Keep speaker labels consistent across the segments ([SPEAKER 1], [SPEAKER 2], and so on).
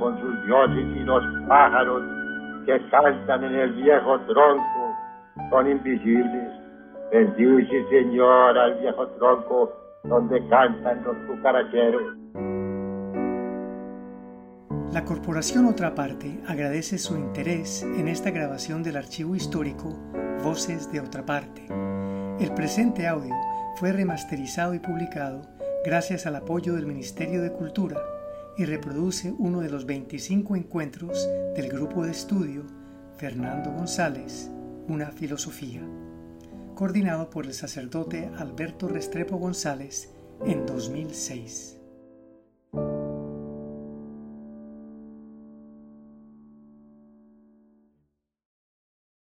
[SPEAKER 1] con sus dioses y los pájaros que cantan en el viejo tronco son invisibles. Bendice, Señor, al viejo tronco donde cantan los cucaracheros.
[SPEAKER 2] La Corporación Otra Parte agradece su interés en esta grabación del archivo histórico Voces de Otra Parte. El presente audio fue remasterizado y publicado gracias al apoyo del Ministerio de Cultura y reproduce uno de los 25 encuentros del grupo de estudio Fernando González, Una Filosofía, coordinado por el sacerdote Alberto Restrepo González en 2006.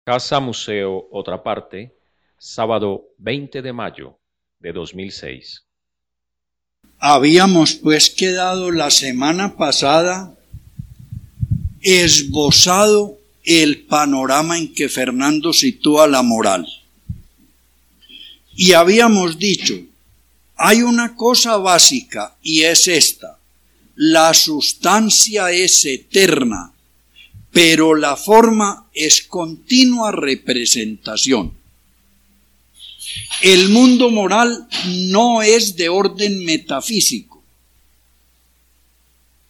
[SPEAKER 3] Casa Museo Otra Parte, sábado 20 de mayo de 2006.
[SPEAKER 4] Habíamos pues quedado la semana pasada esbozado el panorama en que Fernando sitúa la moral. Y habíamos dicho, hay una cosa básica y es esta, la sustancia es eterna, pero la forma es continua representación. El mundo moral no es de orden metafísico.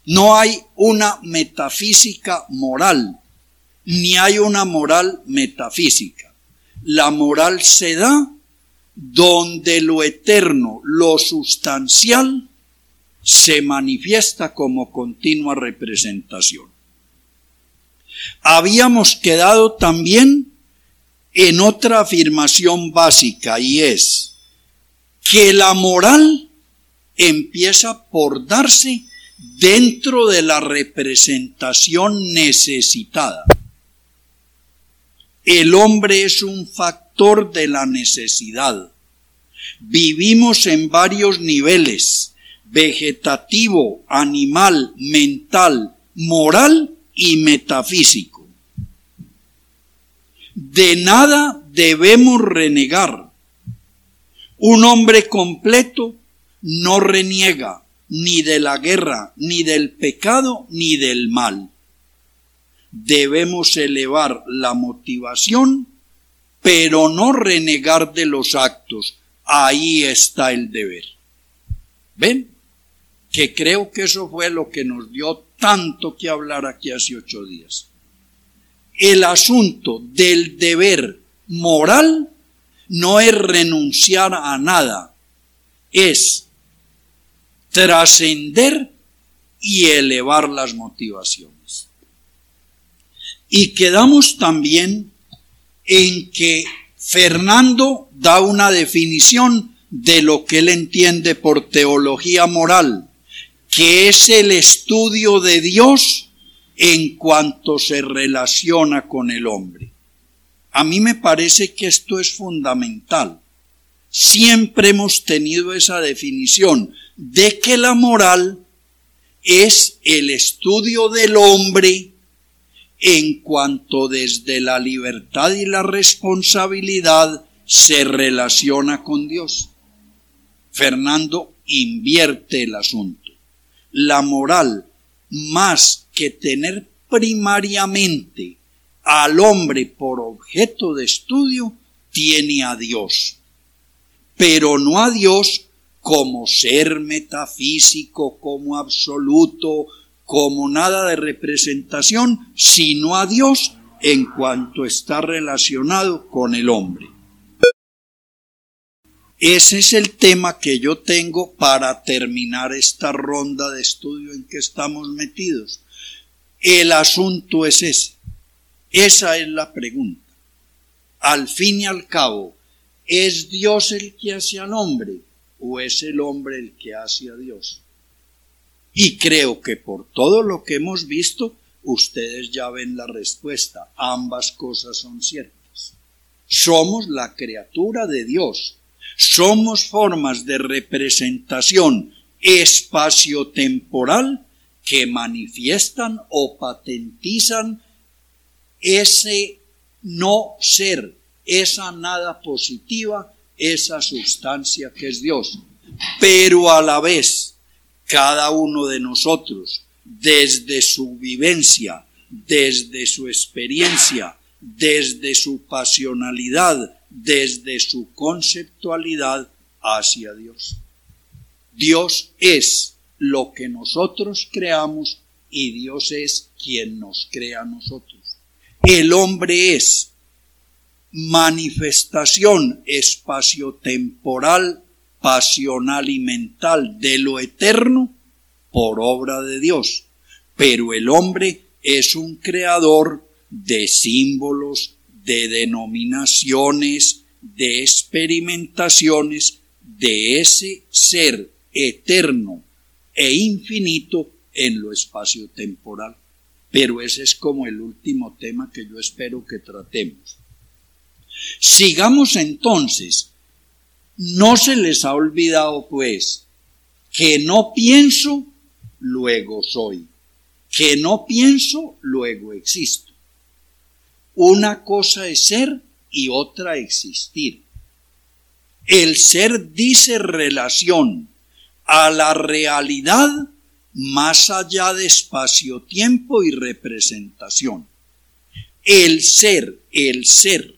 [SPEAKER 4] No hay una metafísica moral, ni hay una moral metafísica. La moral se da donde lo eterno, lo sustancial, se manifiesta como continua representación. Habíamos quedado también en otra afirmación básica y es que la moral empieza por darse dentro de la representación necesitada. El hombre es un factor de la necesidad. Vivimos en varios niveles, vegetativo, animal, mental, moral y metafísico. De nada debemos renegar. Un hombre completo no reniega ni de la guerra, ni del pecado, ni del mal. Debemos elevar la motivación, pero no renegar de los actos. Ahí está el deber. ¿Ven? Que creo que eso fue lo que nos dio tanto que hablar aquí hace ocho días el asunto del deber moral no es renunciar a nada, es trascender y elevar las motivaciones. Y quedamos también en que Fernando da una definición de lo que él entiende por teología moral, que es el estudio de Dios en cuanto se relaciona con el hombre. A mí me parece que esto es fundamental. Siempre hemos tenido esa definición de que la moral es el estudio del hombre en cuanto desde la libertad y la responsabilidad se relaciona con Dios. Fernando invierte el asunto. La moral, más que tener primariamente al hombre por objeto de estudio, tiene a Dios, pero no a Dios como ser metafísico, como absoluto, como nada de representación, sino a Dios en cuanto está relacionado con el hombre. Ese es el tema que yo tengo para terminar esta ronda de estudio en que estamos metidos. El asunto es ese. Esa es la pregunta. Al fin y al cabo, ¿es Dios el que hace al hombre o es el hombre el que hace a Dios? Y creo que por todo lo que hemos visto, ustedes ya ven la respuesta. Ambas cosas son ciertas. Somos la criatura de Dios. Somos formas de representación espacio-temporal que manifiestan o patentizan ese no ser, esa nada positiva, esa sustancia que es Dios. Pero a la vez, cada uno de nosotros, desde su vivencia, desde su experiencia, desde su pasionalidad, desde su conceptualidad hacia Dios. Dios es lo que nosotros creamos y Dios es quien nos crea a nosotros. El hombre es manifestación espaciotemporal, pasional y mental de lo eterno por obra de Dios. Pero el hombre es un creador de símbolos, de denominaciones, de experimentaciones de ese ser eterno e infinito en lo espacio-temporal. Pero ese es como el último tema que yo espero que tratemos. Sigamos entonces. No se les ha olvidado, pues, que no pienso, luego soy. Que no pienso, luego existo. Una cosa es ser y otra existir. El ser dice relación a la realidad más allá de espacio-tiempo y representación. El ser, el ser,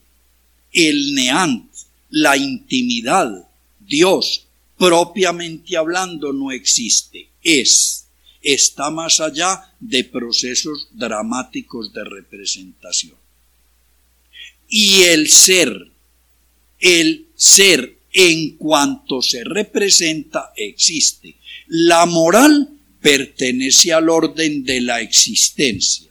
[SPEAKER 4] el neant, la intimidad, Dios, propiamente hablando, no existe, es, está más allá de procesos dramáticos de representación. Y el ser, el ser en cuanto se representa, existe. La moral pertenece al orden de la existencia.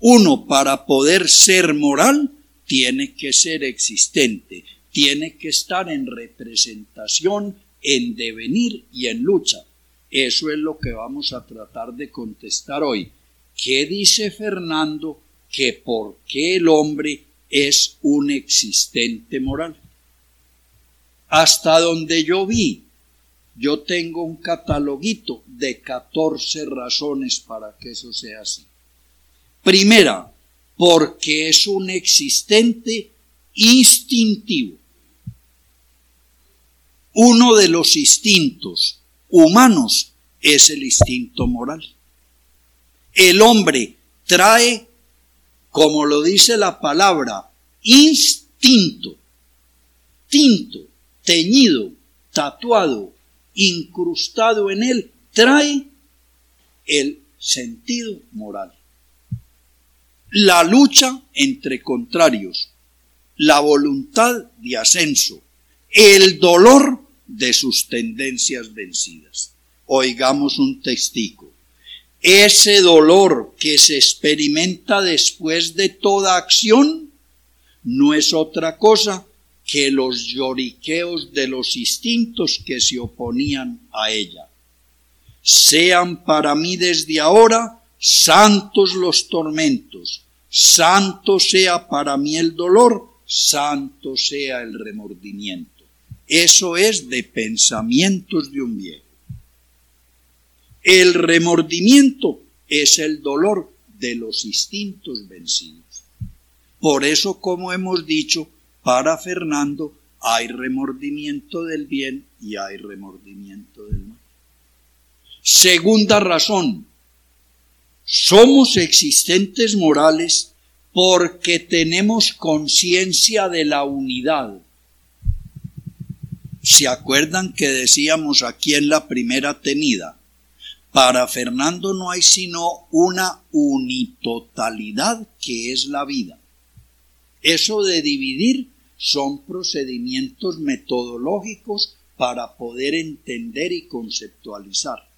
[SPEAKER 4] Uno, para poder ser moral, tiene que ser existente, tiene que estar en representación, en devenir y en lucha. Eso es lo que vamos a tratar de contestar hoy. ¿Qué dice Fernando que por qué el hombre es un existente moral? Hasta donde yo vi yo tengo un cataloguito de 14 razones para que eso sea así. Primera, porque es un existente instintivo. Uno de los instintos humanos es el instinto moral. El hombre trae, como lo dice la palabra, instinto, tinto, teñido, tatuado, incrustado en él, trae el sentido moral. La lucha entre contrarios, la voluntad de ascenso, el dolor de sus tendencias vencidas. Oigamos un testigo. Ese dolor que se experimenta después de toda acción no es otra cosa que los lloriqueos de los instintos que se oponían a ella. Sean para mí desde ahora santos los tormentos, santo sea para mí el dolor, santo sea el remordimiento. Eso es de pensamientos de un viejo. El remordimiento es el dolor de los instintos vencidos. Por eso, como hemos dicho, para Fernando hay remordimiento del bien y hay remordimiento del mal. Segunda razón, somos existentes morales porque tenemos conciencia de la unidad. ¿Se acuerdan que decíamos aquí en la primera tenida? Para Fernando no hay sino una unitotalidad que es la vida. Eso de dividir son procedimientos metodológicos para poder entender y conceptualizar.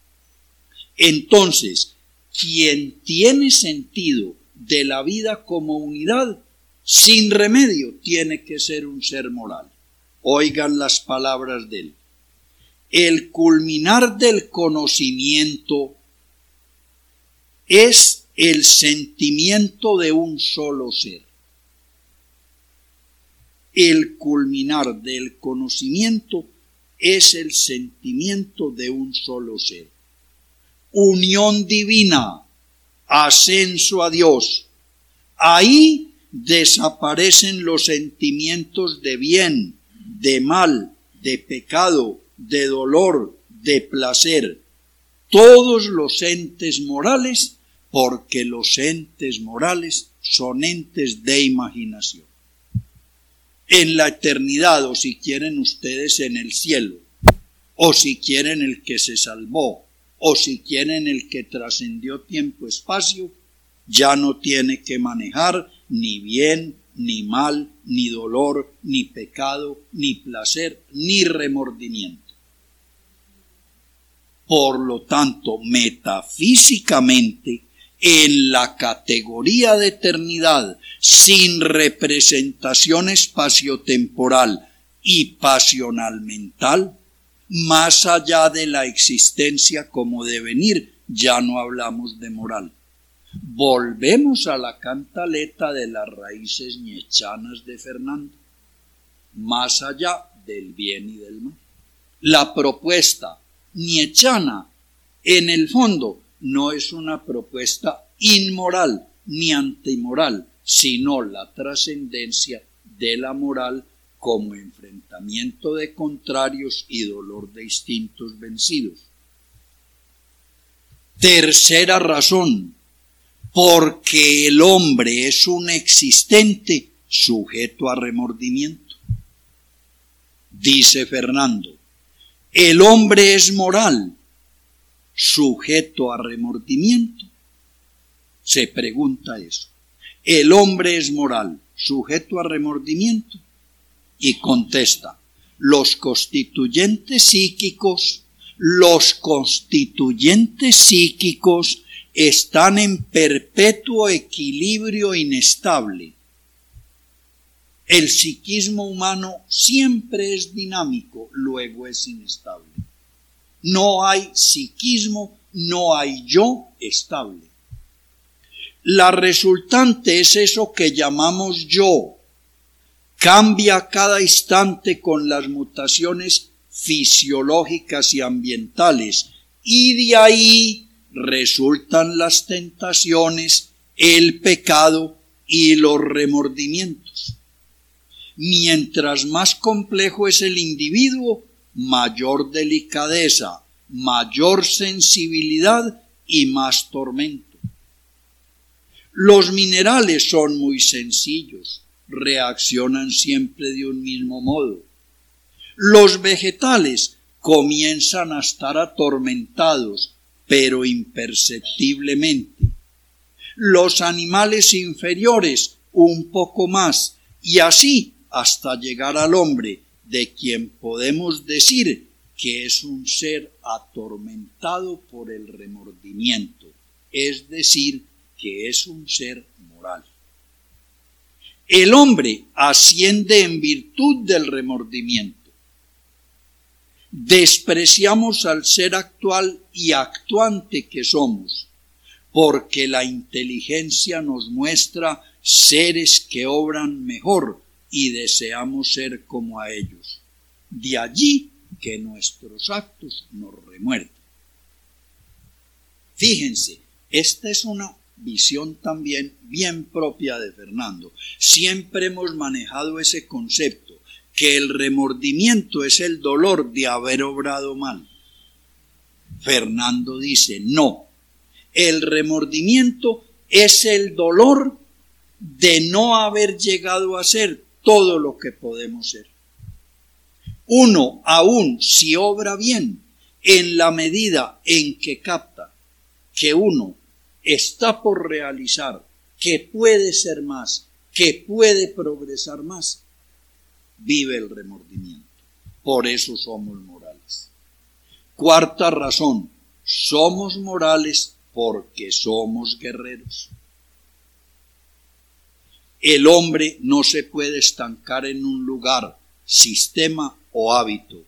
[SPEAKER 4] Entonces, quien tiene sentido de la vida como unidad, sin remedio, tiene que ser un ser moral. Oigan las palabras de él. El culminar del conocimiento es el sentimiento de un solo ser el culminar del conocimiento es el sentimiento de un solo ser. Unión divina, ascenso a Dios. Ahí desaparecen los sentimientos de bien, de mal, de pecado, de dolor, de placer. todos los entes morales porque los entes morales son entes de imaginación. En la eternidad, o si quieren ustedes en el cielo, o si quieren el que se salvó, o si quieren el que trascendió tiempo-espacio, ya no tiene que manejar ni bien, ni mal, ni dolor, ni pecado, ni placer, ni remordimiento. Por lo tanto, metafísicamente, en la categoría de eternidad sin representación espaciotemporal y pasional mental, más allá de la existencia como devenir, ya no hablamos de moral. Volvemos a la cantaleta de las raíces ñechanas de Fernando, más allá del bien y del mal. La propuesta ñechana, en el fondo, no es una propuesta inmoral ni antimoral, sino la trascendencia de la moral como enfrentamiento de contrarios y dolor de instintos vencidos. Tercera razón, porque el hombre es un existente sujeto a remordimiento. Dice Fernando, el hombre es moral sujeto a remordimiento? Se pregunta eso. ¿El hombre es moral, sujeto a remordimiento? Y contesta, los constituyentes psíquicos, los constituyentes psíquicos están en perpetuo equilibrio inestable. El psiquismo humano siempre es dinámico, luego es inestable. No hay psiquismo, no hay yo estable. La resultante es eso que llamamos yo. Cambia cada instante con las mutaciones fisiológicas y ambientales y de ahí resultan las tentaciones, el pecado y los remordimientos. Mientras más complejo es el individuo, mayor delicadeza, mayor sensibilidad y más tormento. Los minerales son muy sencillos, reaccionan siempre de un mismo modo. Los vegetales comienzan a estar atormentados, pero imperceptiblemente. Los animales inferiores un poco más, y así hasta llegar al hombre, de quien podemos decir que es un ser atormentado por el remordimiento, es decir, que es un ser moral. El hombre asciende en virtud del remordimiento. Despreciamos al ser actual y actuante que somos, porque la inteligencia nos muestra seres que obran mejor y deseamos ser como a ellos. De allí que nuestros actos nos remuerden. Fíjense, esta es una visión también bien propia de Fernando. Siempre hemos manejado ese concepto, que el remordimiento es el dolor de haber obrado mal. Fernando dice, no, el remordimiento es el dolor de no haber llegado a ser todo lo que podemos ser. Uno, aún si obra bien, en la medida en que capta que uno está por realizar, que puede ser más, que puede progresar más, vive el remordimiento. Por eso somos morales. Cuarta razón, somos morales porque somos guerreros. El hombre no se puede estancar en un lugar, sistema o hábito.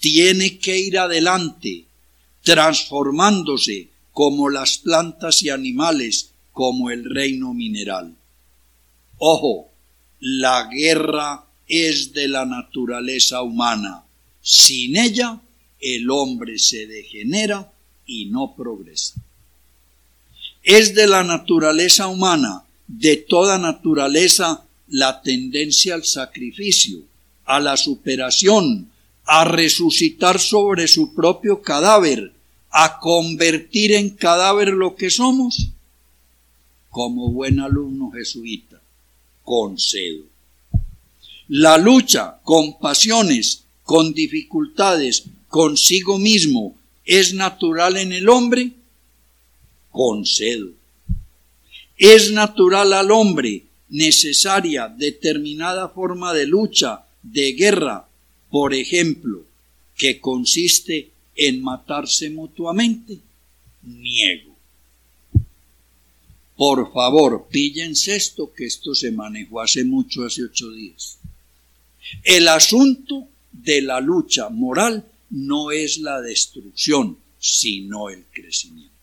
[SPEAKER 4] Tiene que ir adelante, transformándose como las plantas y animales, como el reino mineral. Ojo, la guerra es de la naturaleza humana. Sin ella, el hombre se degenera y no progresa. Es de la naturaleza humana de toda naturaleza la tendencia al sacrificio, a la superación, a resucitar sobre su propio cadáver, a convertir en cadáver lo que somos? Como buen alumno jesuita, concedo. La lucha con pasiones, con dificultades, consigo mismo, es natural en el hombre? Concedo. ¿Es natural al hombre necesaria determinada forma de lucha, de guerra, por ejemplo, que consiste en matarse mutuamente? Niego. Por favor, píllense esto, que esto se manejó hace mucho, hace ocho días. El asunto de la lucha moral no es la destrucción, sino el crecimiento.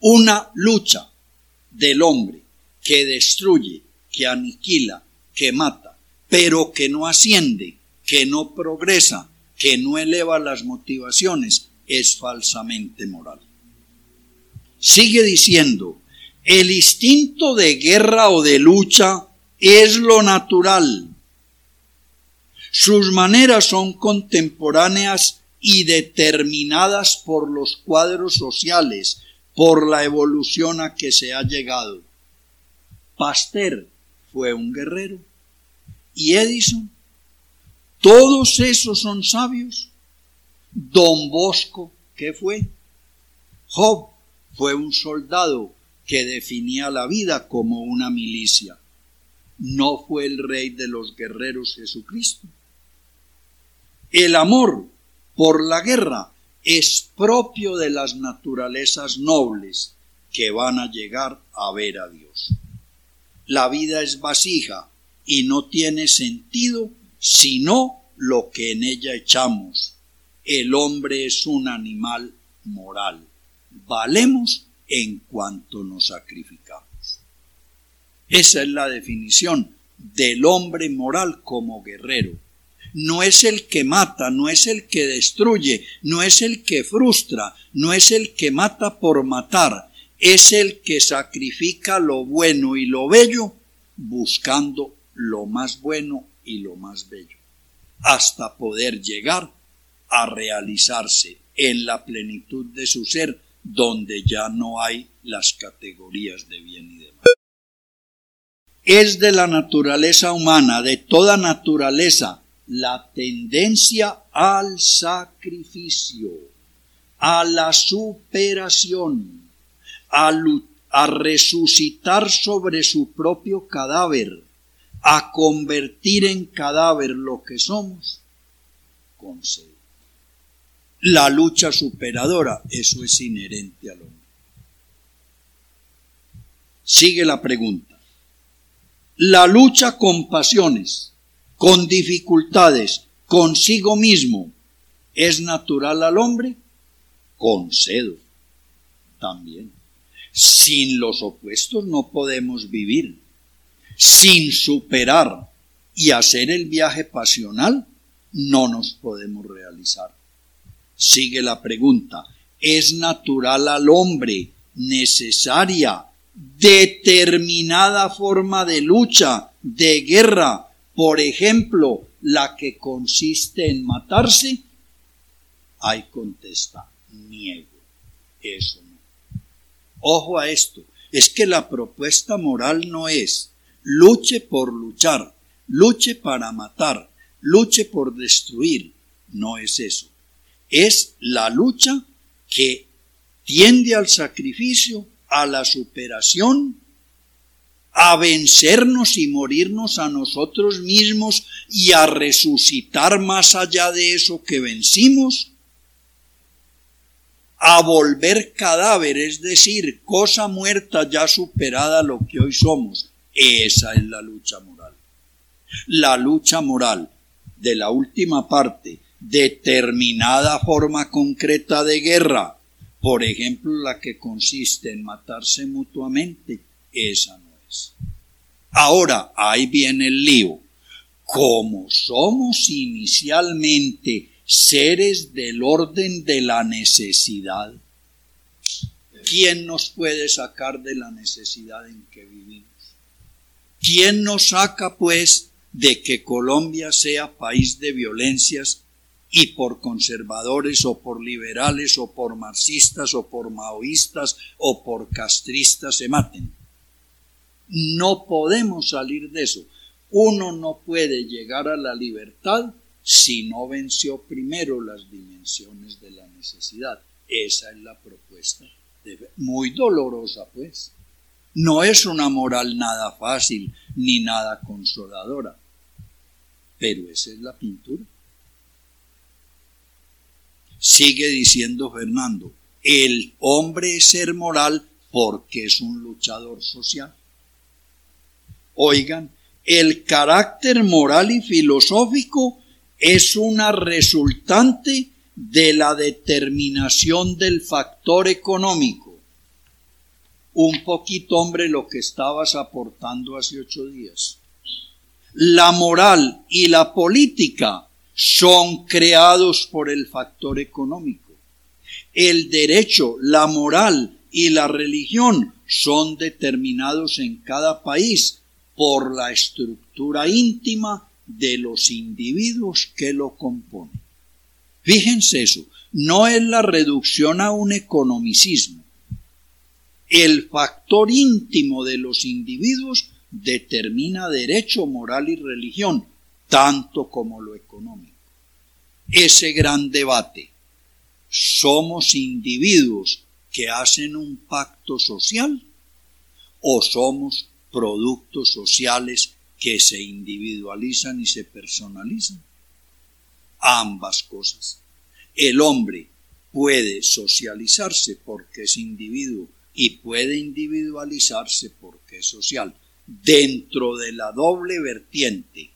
[SPEAKER 4] Una lucha del hombre que destruye, que aniquila, que mata, pero que no asciende, que no progresa, que no eleva las motivaciones, es falsamente moral. Sigue diciendo, el instinto de guerra o de lucha es lo natural. Sus maneras son contemporáneas y determinadas por los cuadros sociales, por la evolución a que se ha llegado. Pasteur fue un guerrero y Edison, todos esos son sabios. Don Bosco, ¿qué fue? Job fue un soldado que definía la vida como una milicia. No fue el rey de los guerreros Jesucristo. El amor por la guerra es propio de las naturalezas nobles que van a llegar a ver a Dios. La vida es vasija y no tiene sentido sino lo que en ella echamos. El hombre es un animal moral. Valemos en cuanto nos sacrificamos. Esa es la definición del hombre moral como guerrero no es el que mata, no es el que destruye, no es el que frustra, no es el que mata por matar, es el que sacrifica lo bueno y lo bello buscando lo más bueno y lo más bello, hasta poder llegar a realizarse en la plenitud de su ser, donde ya no hay las categorías de bien y de mal. Es de la naturaleza humana, de toda naturaleza, la tendencia al sacrificio, a la superación, a, resucitar sobre su propio cadáver, a convertir en cadáver lo que somos, concede. La lucha superadora, eso es inherente al hombre. Sigue la pregunta. La lucha con pasiones con dificultades consigo mismo, ¿es natural al hombre? Concedo también. Sin los opuestos no podemos vivir. Sin superar y hacer el viaje pasional, no nos podemos realizar. Sigue la pregunta, ¿es natural al hombre necesaria determinada forma de lucha, de guerra, por ejemplo, la que consiste en matarse, ahí contesta, niego, eso no. Ojo a esto, es que la propuesta moral no es luche por luchar, luche para matar, luche por destruir, no es eso. Es la lucha que tiende al sacrificio, a la superación a vencernos y morirnos a nosotros mismos y a resucitar más allá de eso que vencimos, a volver cadáver, es decir, cosa muerta ya superada lo que hoy somos. Esa es la lucha moral. La lucha moral de la última parte, determinada forma concreta de guerra, por ejemplo, la que consiste en matarse mutuamente, esa no Ahora, ahí viene el lío. Como somos inicialmente seres del orden de la necesidad, ¿quién nos puede sacar de la necesidad en que vivimos? ¿Quién nos saca, pues, de que Colombia sea país de violencias y por conservadores o por liberales o por marxistas o por maoístas o por castristas se maten. No podemos salir de eso. Uno no puede llegar a la libertad si no venció primero las dimensiones de la necesidad. Esa es la propuesta. Muy dolorosa, pues. No es una moral nada fácil ni nada consoladora, pero esa es la pintura. Sigue diciendo Fernando, el hombre es ser moral porque es un luchador social. Oigan, el carácter moral y filosófico es una resultante de la determinación del factor económico. Un poquito, hombre, lo que estabas aportando hace ocho días. La moral y la política son creados por el factor económico. El derecho, la moral y la religión son determinados en cada país por la estructura íntima de los individuos que lo componen. Fíjense eso, no es la reducción a un economicismo. El factor íntimo de los individuos determina derecho, moral y religión, tanto como lo económico. Ese gran debate, ¿somos individuos que hacen un pacto social o somos productos sociales que se individualizan y se personalizan? Ambas cosas. El hombre puede socializarse porque es individuo y puede individualizarse porque es social. Dentro de la doble vertiente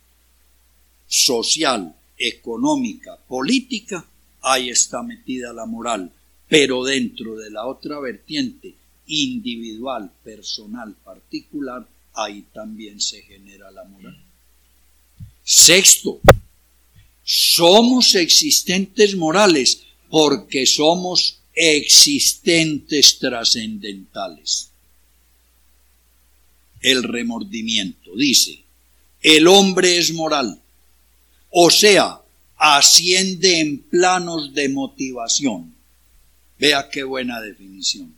[SPEAKER 4] social, económica, política, ahí está metida la moral, pero dentro de la otra vertiente individual, personal, particular, ahí también se genera la moral. Sexto, somos existentes morales porque somos existentes trascendentales. El remordimiento dice, el hombre es moral o sea, asciende en planos de motivación. Vea qué buena definición.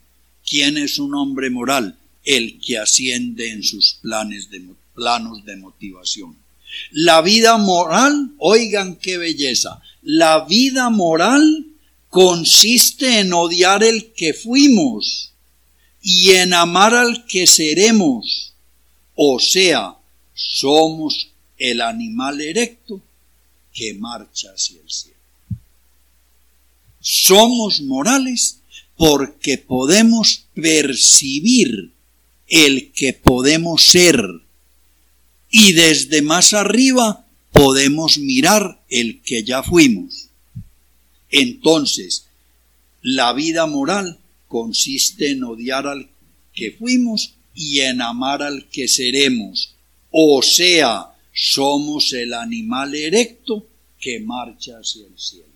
[SPEAKER 4] ¿Quién es un hombre moral? El que asciende en sus planes de, planos de motivación. La vida moral, oigan qué belleza, la vida moral consiste en odiar el que fuimos y en amar al que seremos. O sea, somos el animal erecto que marcha hacia el cielo. Somos morales porque podemos percibir el que podemos ser y desde más arriba podemos mirar el que ya fuimos. Entonces, la vida moral consiste en odiar al que fuimos y en amar al que seremos, o sea, somos el animal erecto que marcha hacia el cielo.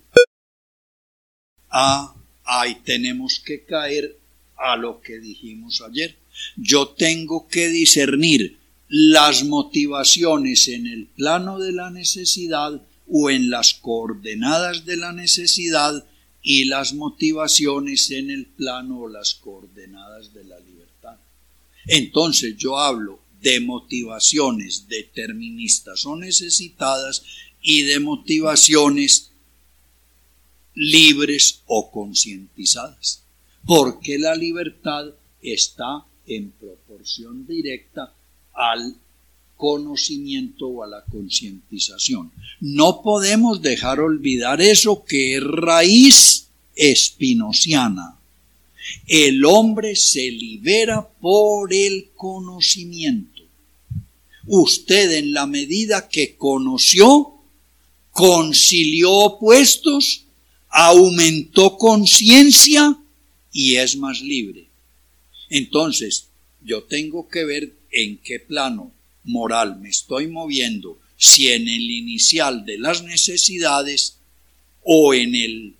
[SPEAKER 4] Ah, ahí tenemos que caer a lo que dijimos ayer. Yo tengo que discernir las motivaciones en el plano de la necesidad o en las coordenadas de la necesidad y las motivaciones en el plano o las coordenadas de la libertad. Entonces yo hablo de motivaciones deterministas o necesitadas y de motivaciones libres o concientizadas, porque la libertad está en proporción directa al conocimiento o a la concientización. No podemos dejar olvidar eso que es raíz espinociana el hombre se libera por el conocimiento. Usted en la medida que conoció, concilió opuestos, aumentó conciencia y es más libre. Entonces, yo tengo que ver en qué plano moral me estoy moviendo, si en el inicial de las necesidades o en el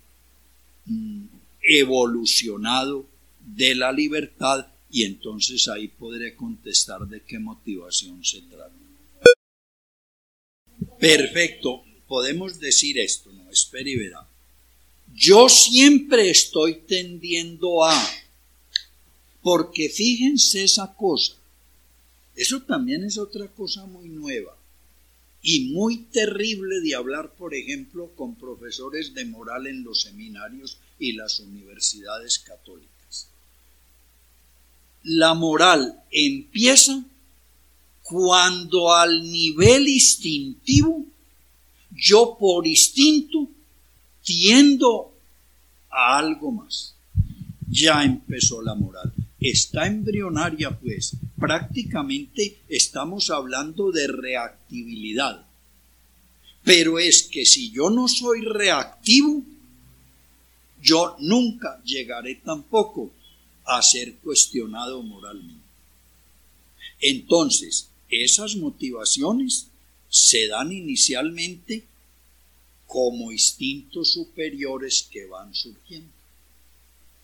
[SPEAKER 4] mm, evolucionado de la libertad y entonces ahí podré contestar de qué motivación se trata. Perfecto, podemos decir esto, ¿no? espere y verá. Yo siempre estoy tendiendo a, porque fíjense esa cosa, eso también es otra cosa muy nueva y muy terrible de hablar, por ejemplo, con profesores de moral en los seminarios y las universidades católicas. La moral empieza cuando al nivel instintivo, yo por instinto a algo más. Ya empezó la moral. Está embrionaria, pues. Prácticamente estamos hablando de reactibilidad. Pero es que si yo no soy reactivo, yo nunca llegaré tampoco a ser cuestionado moralmente. Entonces, esas motivaciones se dan inicialmente como instintos superiores que van surgiendo.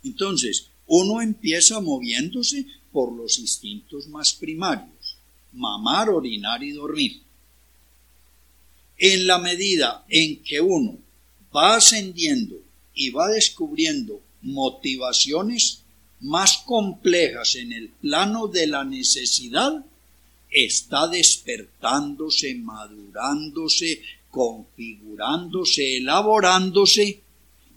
[SPEAKER 4] Entonces, uno empieza moviéndose por los instintos más primarios, mamar, orinar y dormir. En la medida en que uno va ascendiendo y va descubriendo motivaciones más complejas en el plano de la necesidad, está despertándose, madurándose, configurándose, elaborándose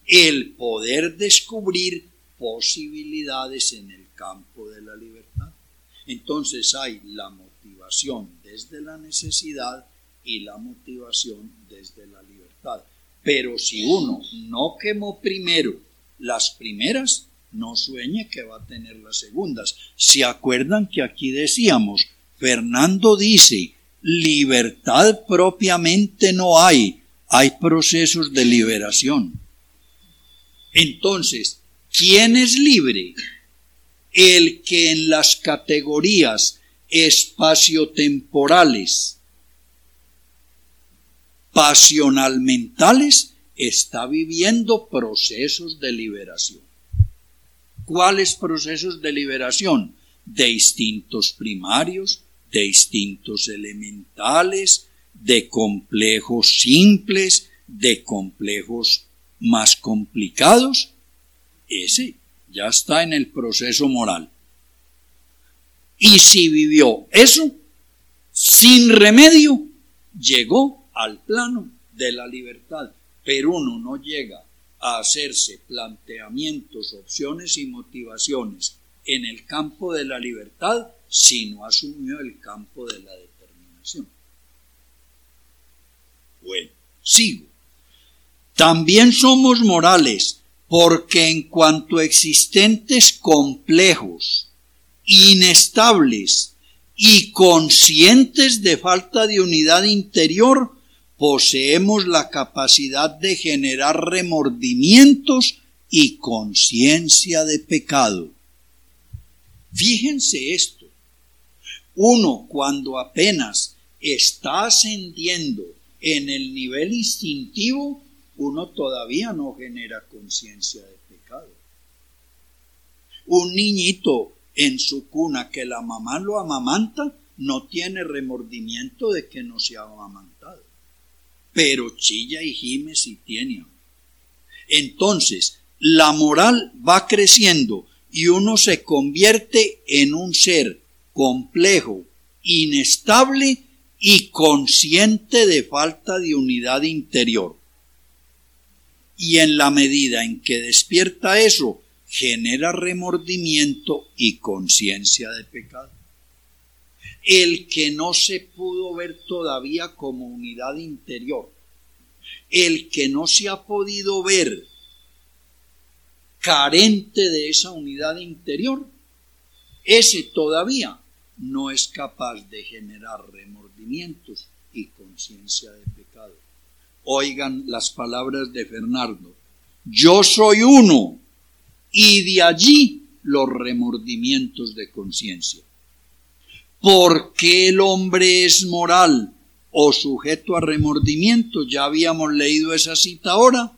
[SPEAKER 4] el poder descubrir posibilidades en el campo de la libertad. Entonces hay la motivación desde la necesidad y la motivación desde la libertad. Pero si uno no quemó primero las primeras, no sueñe que va a tener las segundas. ¿Se acuerdan que aquí decíamos, Fernando dice, libertad propiamente no hay, hay procesos de liberación. Entonces, ¿quién es libre? El que en las categorías espaciotemporales, pasional mentales, está viviendo procesos de liberación. ¿Cuáles procesos de liberación? De instintos primarios, de instintos elementales, de complejos simples, de complejos más complicados, ese ya está en el proceso moral. Y si vivió eso, sin remedio, llegó al plano de la libertad. Pero uno no llega a hacerse planteamientos, opciones y motivaciones en el campo de la libertad sino asumió el campo de la determinación. Bueno, sigo. También somos morales porque en cuanto existentes complejos, inestables y conscientes de falta de unidad interior, poseemos la capacidad de generar remordimientos y conciencia de pecado. Fíjense esto uno cuando apenas está ascendiendo en el nivel instintivo, uno todavía no genera conciencia de pecado. Un niñito en su cuna que la mamá lo amamanta no tiene remordimiento de que no se ha amamantado, pero chilla y gime si tiene. Entonces, la moral va creciendo y uno se convierte en un ser complejo, inestable y consciente de falta de unidad interior. Y en la medida en que despierta eso, genera remordimiento y conciencia de pecado. El que no se pudo ver todavía como unidad interior, el que no se ha podido ver carente de esa unidad interior, ese todavía no es capaz de generar remordimientos y conciencia de pecado. Oigan las palabras de Fernando. Yo soy uno y de allí los remordimientos de conciencia. ¿Por qué el hombre es moral o sujeto a remordimientos? Ya habíamos leído esa cita ahora.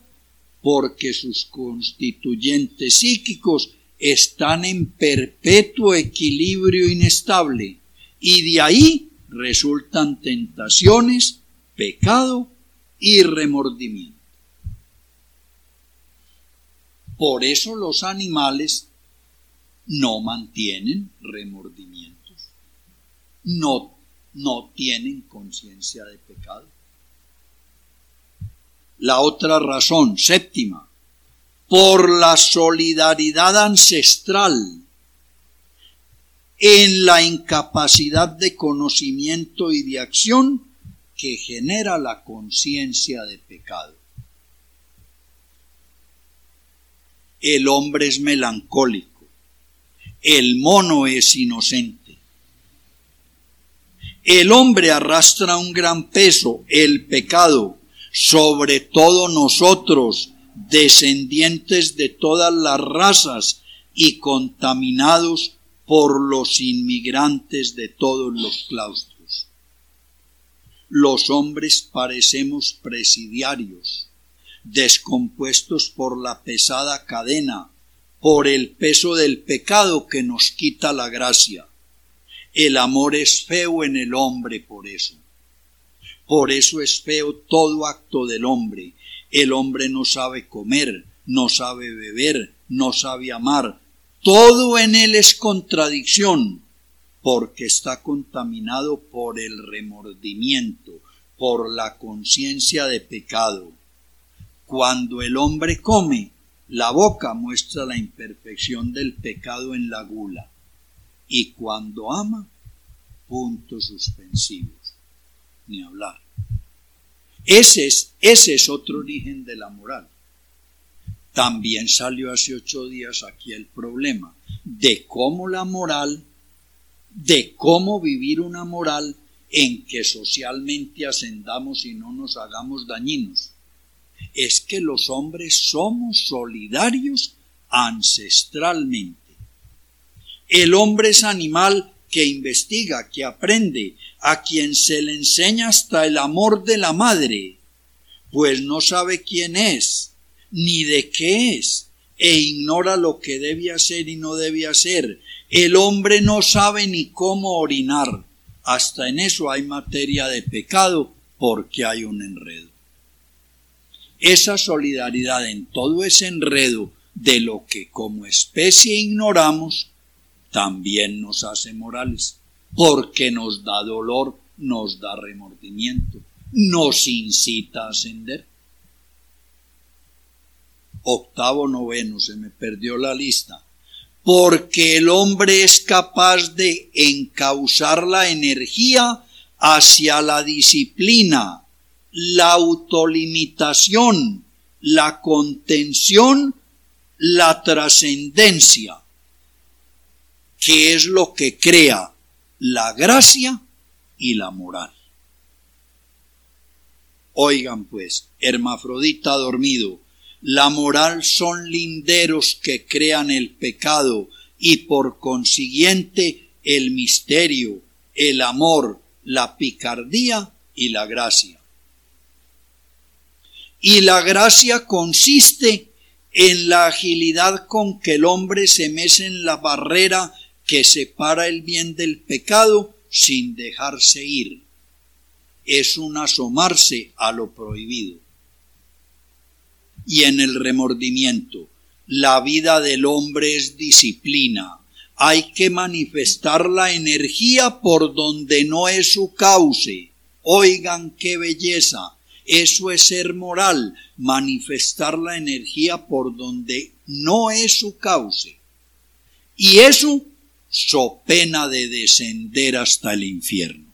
[SPEAKER 4] Porque sus constituyentes psíquicos están en perpetuo equilibrio inestable y de ahí resultan tentaciones, pecado y remordimiento. Por eso los animales no mantienen remordimientos, no, no tienen conciencia de pecado. La otra razón, séptima, por la solidaridad ancestral en la incapacidad de conocimiento y de acción que genera la conciencia de pecado. El hombre es melancólico, el mono es inocente. El hombre arrastra un gran peso, el pecado, sobre todo nosotros, descendientes de todas las razas y contaminados por los inmigrantes de todos los claustros. Los hombres parecemos presidiarios, descompuestos por la pesada cadena, por el peso del pecado que nos quita la gracia. El amor es feo en el hombre por eso. Por eso es feo todo acto del hombre. El hombre no sabe comer, no sabe beber, no sabe amar. Todo en él es contradicción, porque está contaminado por el remordimiento, por la conciencia de pecado. Cuando el hombre come, la boca muestra la imperfección del pecado en la gula. Y cuando ama, puntos suspensivos. Ni hablar. Ese es, ese es otro origen de la moral. También salió hace ocho días aquí el problema de cómo la moral, de cómo vivir una moral en que socialmente ascendamos y no nos hagamos dañinos es que los hombres somos solidarios ancestralmente. El hombre es animal que investiga, que aprende, a quien se le enseña hasta el amor de la madre, pues no sabe quién es, ni de qué es, e ignora lo que debe hacer y no debe hacer. El hombre no sabe ni cómo orinar. Hasta en eso hay materia de pecado porque hay un enredo esa solidaridad en todo ese enredo de lo que como especie ignoramos, también nos hace morales, porque nos da dolor, nos da remordimiento, nos incita a ascender. Octavo noveno, se me perdió la lista. Porque el hombre es capaz de encauzar la energía hacia la disciplina, la autolimitación, la contención, la trascendencia, que es lo que crea la gracia y la moral. Oigan pues, hermafrodita dormido, la moral son linderos que crean el pecado y por consiguiente el misterio, el amor, la picardía y la gracia. Y la gracia consiste en la agilidad con que el hombre se mece en la barrera que separa el bien del pecado sin dejarse ir. Es un asomarse a lo prohibido. Y en el remordimiento, la vida del hombre es disciplina. Hay que manifestar la energía por donde no es su cauce. Oigan qué belleza eso es ser moral, manifestar la energía por donde no es su cauce. Y eso so pena de descender hasta el infierno.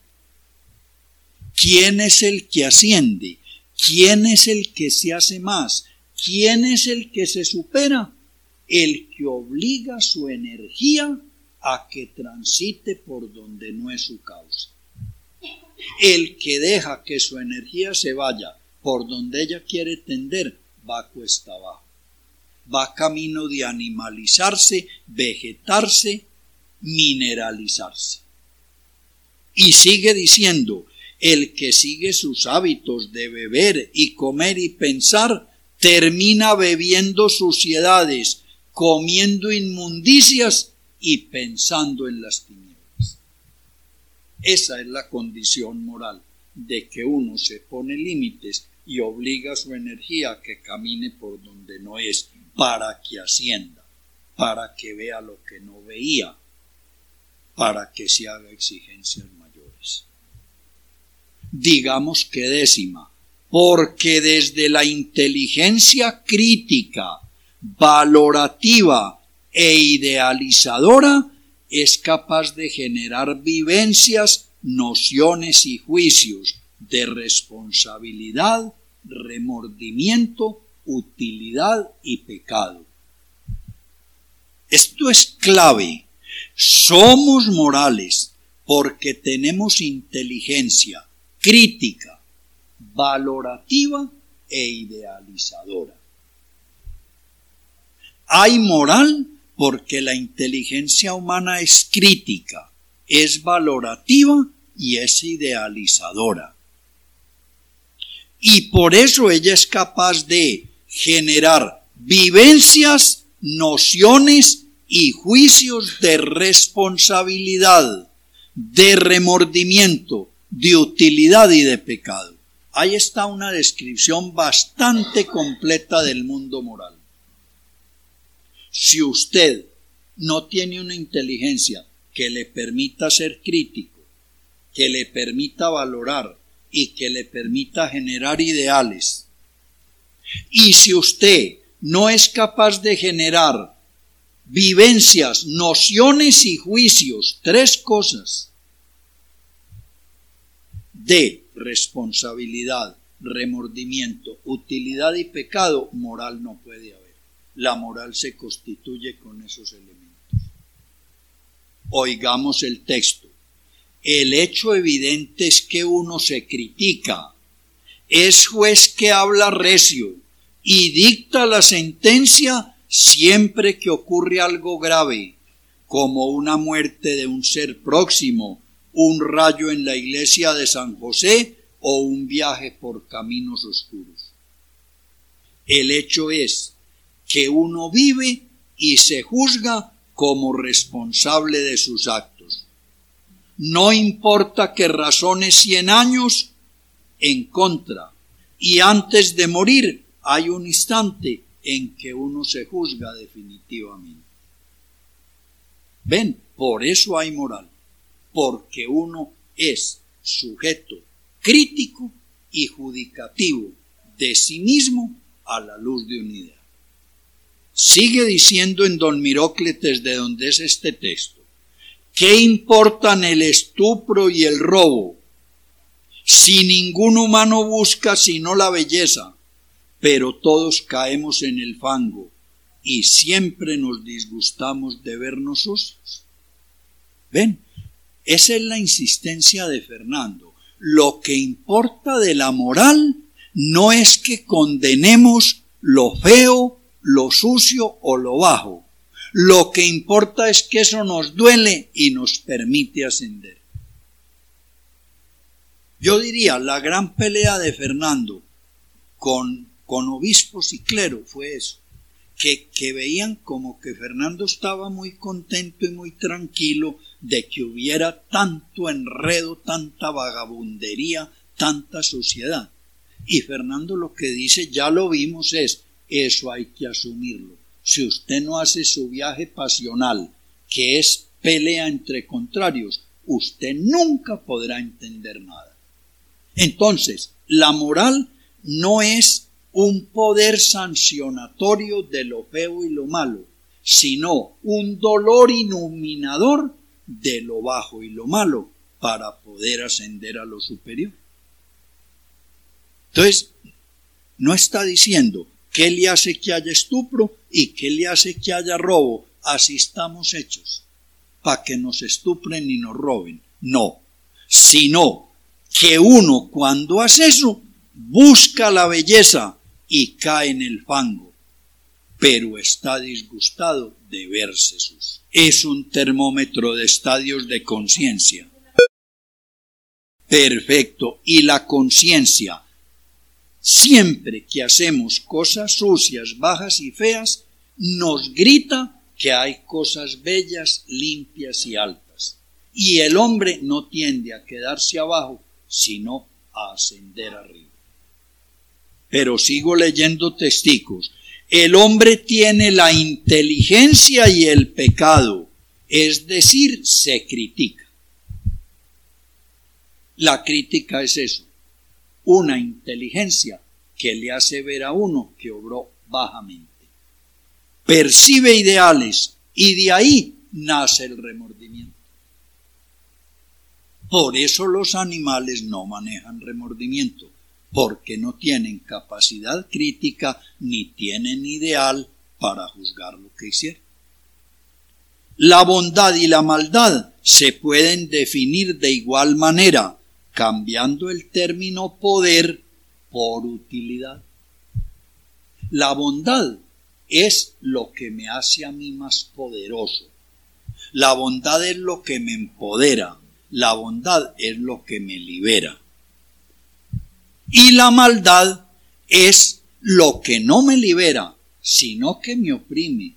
[SPEAKER 4] ¿Quién es el que asciende? ¿Quién es el que se hace más? ¿Quién es el que se supera? El que obliga su energía a que transite por donde no es su causa. El que deja que su energía se vaya por donde ella quiere tender, va cuesta abajo. Va camino de animalizarse, vegetarse, mineralizarse. Y sigue diciendo, el que sigue sus hábitos de beber y comer y pensar, termina bebiendo suciedades, comiendo inmundicias y pensando en las tinieblas. Esa es la condición moral, de que uno se pone límites y obliga a su energía a que camine por donde no es. para que ascienda, para que vea lo que no veía, para que se haga exigencias mayores. Digamos que décima, porque desde la inteligencia crítica, valorativa e idealizadora es capaz de generar vivencias, nociones y juicios de responsabilidad, remordimiento, utilidad y pecado. Esto es clave. Somos morales porque tenemos inteligencia crítica, valorativa e idealizadora. Hay moral porque la inteligencia humana es crítica, es valorativa y es idealizadora. Y por eso ella es capaz de generar vivencias, nociones y juicios de responsabilidad, de remordimiento, de utilidad y de pecado. Ahí está una descripción bastante completa del mundo moral. Si usted no tiene una inteligencia que le permita ser crítico, que le permita valorar y que le permita generar ideales, y si usted no es capaz de generar vivencias, nociones y juicios, tres cosas, de responsabilidad, remordimiento, utilidad y pecado, moral no puede haber la moral se constituye con esos elementos. Oigamos el texto. El hecho evidente es que uno se critica, es juez que habla recio y dicta la sentencia siempre que ocurre algo grave, como una muerte de un ser próximo, un rayo en la iglesia de San José o un viaje por caminos oscuros. El hecho es que uno vive y se juzga como responsable de sus actos. No importa que razone cien años en contra y antes de morir hay un instante en que uno se juzga definitivamente. Ven, por eso hay moral, porque uno es sujeto crítico y judicativo de sí mismo a la luz de unidad. Sigue diciendo en Don Mirócletes de donde es este texto. ¿Qué importan el estupro y el robo? Si ningún humano busca sino la belleza, pero todos caemos en el fango y siempre nos disgustamos de vernos sucios. Ven, esa es la insistencia de Fernando. Lo que importa de la moral no es que condenemos lo feo lo sucio o lo bajo. Lo que importa es que eso nos duele y nos permite ascender. Yo diría, la gran pelea de Fernando con, con obispos y clero fue eso, que, que veían como que Fernando estaba muy contento y muy tranquilo de que hubiera tanto enredo, tanta vagabundería, tanta suciedad. Y Fernando lo que dice, ya lo vimos, es, eso hay que asumirlo. Si usted no hace su viaje pasional, que es pelea entre contrarios, usted nunca podrá entender nada. Entonces, la moral no es un poder sancionatorio de lo feo y lo malo, sino un dolor iluminador de lo bajo y lo malo para poder ascender a lo superior. Entonces, no está diciendo ¿Qué le hace que haya estupro y qué le hace que haya robo? Así estamos hechos, para que nos estupren y nos roben. No, sino que uno cuando hace eso busca la belleza y cae en el fango, pero está disgustado de verse sus. Es un termómetro de estadios de conciencia. Perfecto. Y la conciencia Siempre que hacemos cosas sucias, bajas y feas, nos grita que hay cosas bellas, limpias y altas. Y el hombre no tiende a quedarse abajo, sino a ascender arriba. Pero sigo leyendo testigos. El hombre tiene la inteligencia y el pecado, es decir, se critica. La crítica es eso, una inteligencia que le hace ver a uno que obró bajamente. Percibe ideales y de ahí nace el remordimiento. Por eso los animales no manejan remordimiento, porque no tienen capacidad crítica ni tienen ideal para juzgar lo que hicieron. La bondad y la maldad se pueden definir de igual manera, cambiando el término poder por utilidad. La bondad es lo que me hace a mí más poderoso. La bondad es lo que me empodera. La bondad es lo que me libera. Y la maldad es lo que no me libera, sino que me oprime,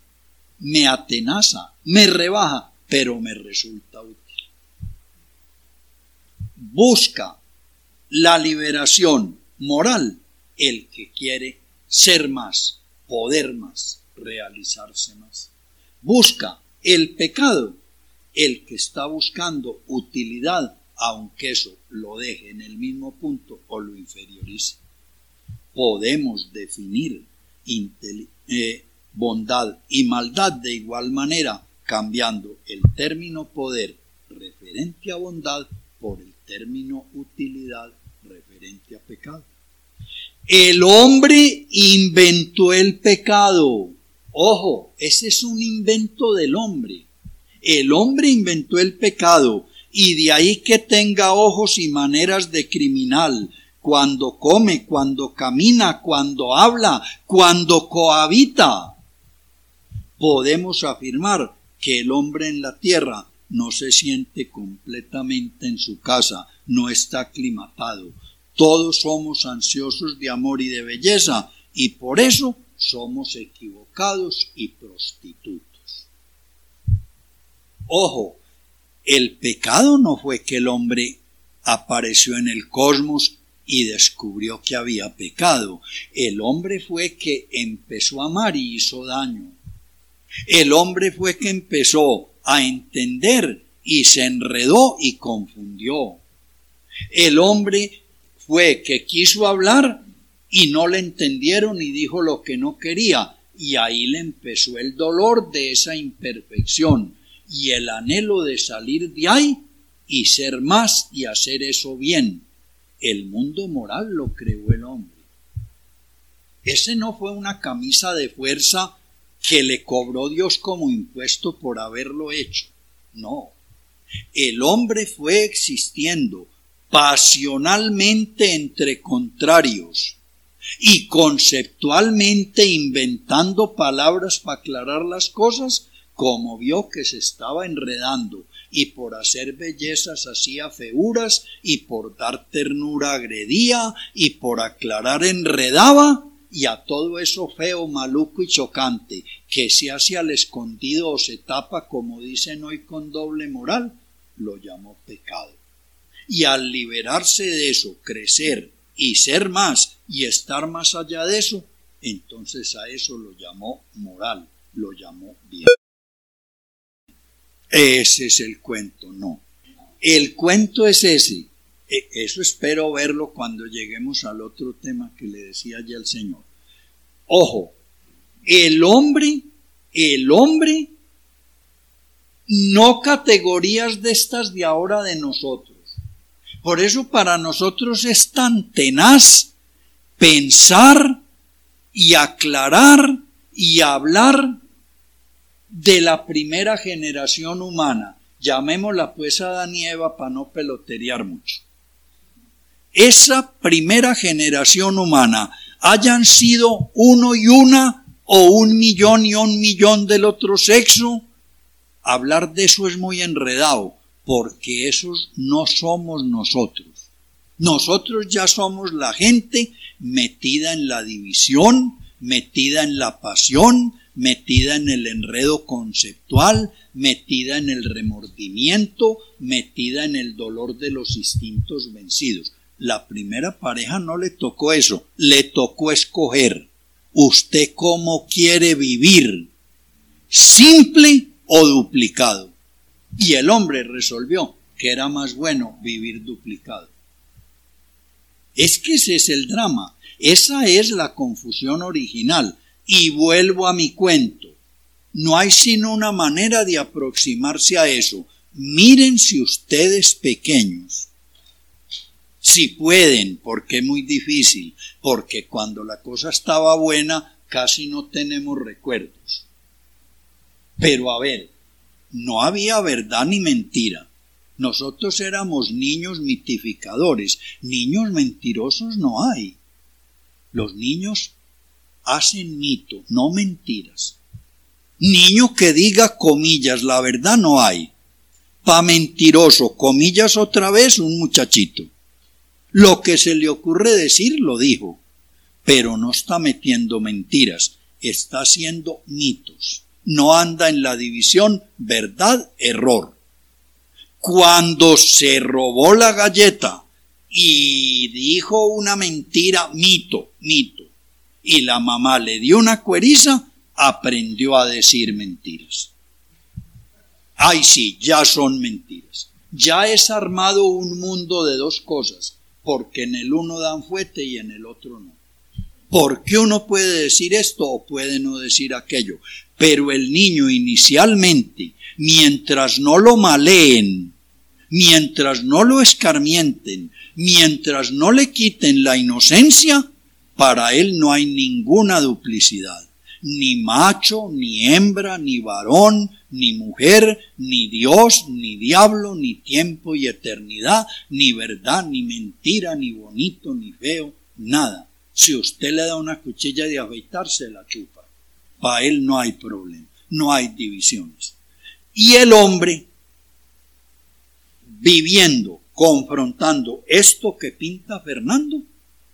[SPEAKER 4] me atenaza, me rebaja, pero me resulta útil. Busca la liberación moral el que quiere ser más, poder más, realizarse más. Busca el pecado el que está buscando utilidad aunque eso lo deje en el mismo punto o lo inferiorice. Podemos definir eh, bondad y maldad de igual manera, cambiando el término poder referente a bondad por el término utilidad referente a pecado. El hombre inventó el pecado. Ojo, ese es un invento del hombre. El hombre inventó el pecado y de ahí que tenga ojos y maneras de criminal, cuando come, cuando camina, cuando habla, cuando cohabita. Podemos afirmar que el hombre en la tierra no se siente completamente en su casa, no está aclimatado. Todos somos ansiosos de amor y de belleza y por eso somos equivocados y prostitutos. Ojo, el pecado no fue que el hombre apareció en el cosmos y descubrió que había pecado. El hombre fue que empezó a amar y hizo daño. El hombre fue que empezó a entender y se enredó y confundió. El hombre fue que quiso hablar y no le entendieron y dijo lo que no quería. Y ahí le empezó el dolor de esa imperfección y el anhelo de salir de ahí y ser más y hacer eso bien. El mundo moral lo creó el hombre. Ese no fue una camisa de fuerza que le cobró Dios como impuesto por haberlo hecho. No. El hombre fue existiendo pasionalmente entre contrarios y conceptualmente inventando palabras para aclarar las cosas como vio que se estaba enredando y por hacer bellezas hacía feuras y por dar ternura agredía y por aclarar enredaba y a todo eso feo, maluco y chocante que se hace al escondido o se tapa como dicen hoy con doble moral, lo llamó pecado. Y al liberarse de eso, crecer y ser más y estar más allá de eso, entonces a eso lo llamó moral, lo llamó bien. Ese es el cuento, no. El cuento es ese. E, eso espero verlo cuando lleguemos al otro tema que le decía ya el Señor. Ojo, el hombre, el hombre, no categorías de estas de ahora de nosotros. Por eso para nosotros es tan tenaz pensar y aclarar y hablar de la primera generación humana, llamémosla pues Adán y Eva para no peloterear mucho. Esa primera generación humana hayan sido uno y una o un millón y un millón del otro sexo, hablar de eso es muy enredado, porque esos no somos nosotros. Nosotros ya somos la gente metida en la división, metida en la pasión, metida en el enredo conceptual, metida en el remordimiento, metida en el dolor de los instintos vencidos. La primera pareja no le tocó eso, le tocó escoger ¿usted cómo quiere vivir? ¿Simple o duplicado? Y el hombre resolvió que era más bueno vivir duplicado. Es que ese es el drama, esa es la confusión original. Y vuelvo a mi cuento. No hay sino una manera de aproximarse a eso. Miren si ustedes pequeños, si pueden, porque es muy difícil, porque cuando la cosa estaba buena casi no tenemos recuerdos. Pero a ver, no había verdad ni mentira. Nosotros éramos niños mitificadores, niños mentirosos no hay. Los niños hacen mito, no mentiras. Niño que diga comillas, la verdad no hay. Pa mentiroso, comillas otra vez, un muchachito. Lo que se le ocurre decir lo dijo, pero no está metiendo mentiras, está haciendo mitos. No anda en la división verdad-error. Cuando se robó la galleta y dijo una mentira, mito, mito, y la mamá le dio una cueriza, aprendió a decir mentiras. Ay, sí, ya son mentiras. Ya es armado un mundo de dos cosas, porque en el uno dan fuete y en el otro no. Porque uno puede decir esto o puede no decir aquello. Pero el niño inicialmente, mientras no lo maleen, mientras no lo escarmienten, mientras no le quiten la inocencia, para él no hay ninguna duplicidad ni macho, ni hembra, ni varón, ni mujer, ni Dios, ni diablo, ni tiempo y eternidad, ni verdad, ni mentira, ni bonito, ni feo, nada. Si usted le da una cuchilla de afeitar, se la chupa. Para él no hay problema, no hay divisiones. Y el hombre, viviendo, confrontando esto que pinta Fernando,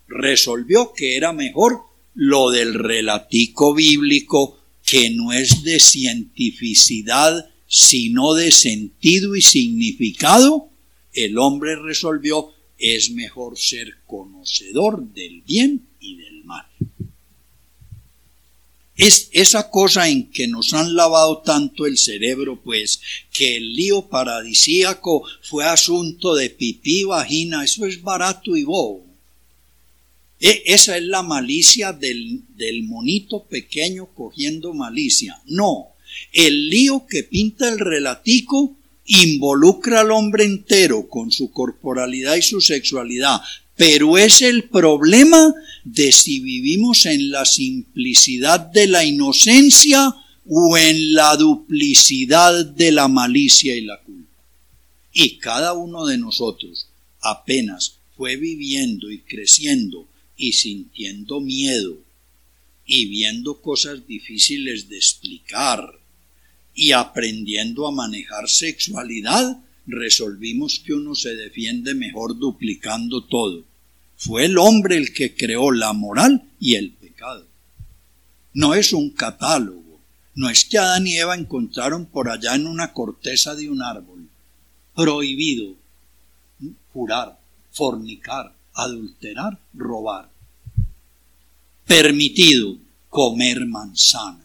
[SPEAKER 4] resolvió que era mejor lo del relatico bíblico que no es de cientificidad, sino de sentido y significado, el hombre resolvió es mejor ser conocedor del bien y del mal. Es esa cosa en que nos han lavado tanto el cerebro, pues, que el lío paradisíaco fue asunto de pipí, vagina, eso es barato y bobo. E, esa es la malicia del, del monito pequeño cogiendo malicia. No, el lío que pinta el relatico involucra al hombre entero con su corporalidad y su sexualidad, pero es el problema de si vivimos en la simplicidad de la inocencia o en la duplicidad de la malicia y la culpa. Y cada uno de nosotros apenas fue viviendo y creciendo y sintiendo miedo y viendo cosas difíciles de explicar y aprendiendo a manejar sexualidad, resolvimos que uno se defiende mejor duplicando todo. Fue el hombre el que creó la moral y el pecado. No es un catálogo, no es que Adán y Eva encontraron por allá en una corteza de un árbol prohibido jurar, fornicar, adulterar, robar. Permitido comer manzana,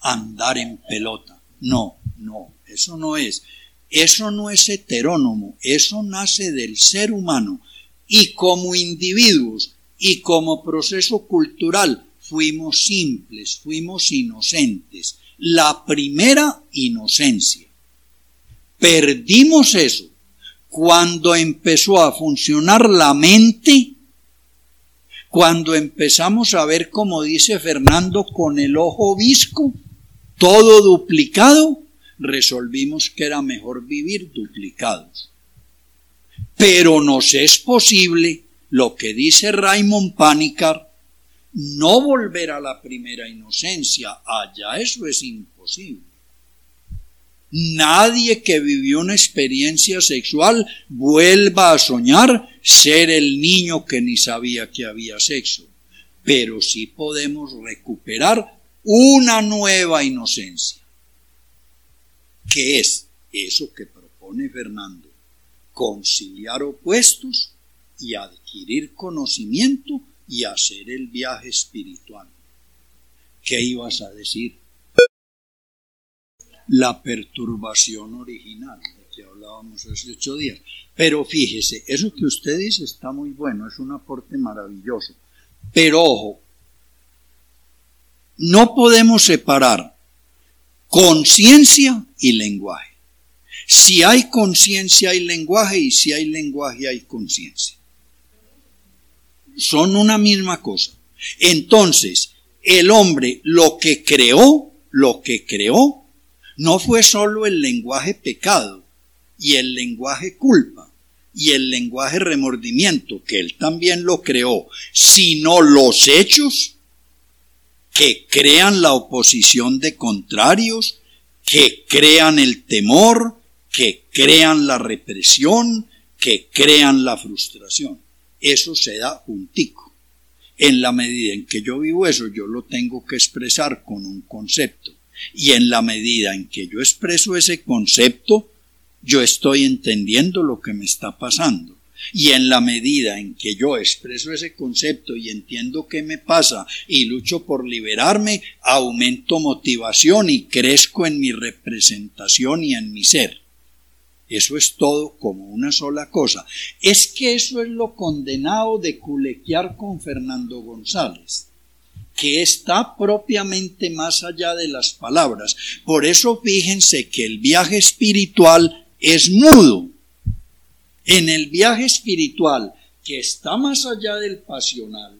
[SPEAKER 4] andar en pelota. No, no, eso no es. Eso no es heterónomo, eso nace del ser humano. Y como individuos y como proceso cultural fuimos simples, fuimos inocentes. La primera inocencia. Perdimos eso cuando empezó a funcionar la mente, cuando empezamos a ver, como dice Fernando, con el ojo visco, todo duplicado, resolvimos que era mejor vivir duplicados. Pero nos es posible, lo que dice Raymond Panicar, no volver a la primera inocencia. Allá eso es imposible. Nadie que vivió una experiencia sexual vuelva a soñar ser el niño que ni sabía que había sexo. Pero sí podemos recuperar una nueva inocencia. ¿Qué es eso que propone Fernando? Conciliar opuestos y adquirir conocimiento y hacer el viaje espiritual. ¿Qué ibas a decir? La perturbación original de que hablábamos hace ocho días. Pero fíjese, eso que usted dice está muy bueno, es un aporte maravilloso. Pero ojo, no podemos separar conciencia y lenguaje. Si hay conciencia hay lenguaje y si hay lenguaje hay conciencia. Son una misma cosa. Entonces, el hombre lo que creó, lo que creó, no fue solo el lenguaje pecado y el lenguaje culpa y el lenguaje remordimiento, que él también lo creó, sino los hechos que crean la oposición de contrarios, que crean el temor, que crean la represión, que crean la frustración. Eso se da juntico. En la medida en que yo vivo eso, yo lo tengo que expresar con un concepto. Y en la medida en que yo expreso ese concepto, yo estoy entendiendo lo que me está pasando. Y en la medida en que yo expreso ese concepto y entiendo qué me pasa y lucho por liberarme, aumento motivación y crezco en mi representación y en mi ser. Eso es todo como una sola cosa. Es que eso es lo condenado de culequear con Fernando González que está propiamente más allá de las palabras. Por eso fíjense que el viaje espiritual es mudo. En el viaje espiritual, que está más allá del pasional,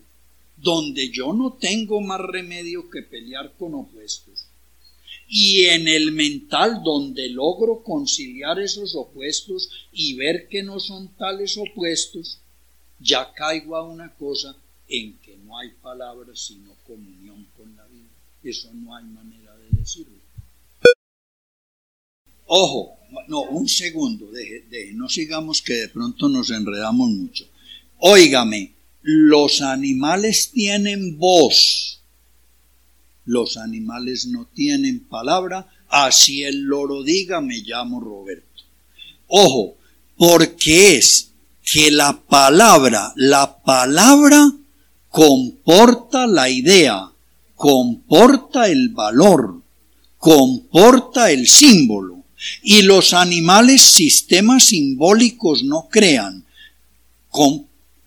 [SPEAKER 4] donde yo no tengo más remedio que pelear con opuestos, y en el mental donde logro conciliar esos opuestos y ver que no son tales opuestos, ya caigo a una cosa en que no hay palabras sino comunión con la vida. Eso no hay manera de decirlo. Ojo, no, un segundo, no sigamos que de pronto nos enredamos mucho. Óigame, los animales tienen voz, los animales no tienen palabra, así el loro diga, me llamo Roberto. Ojo, porque es que la palabra, la palabra comporta la idea, comporta el valor, comporta el símbolo. Y los animales sistemas simbólicos no crean,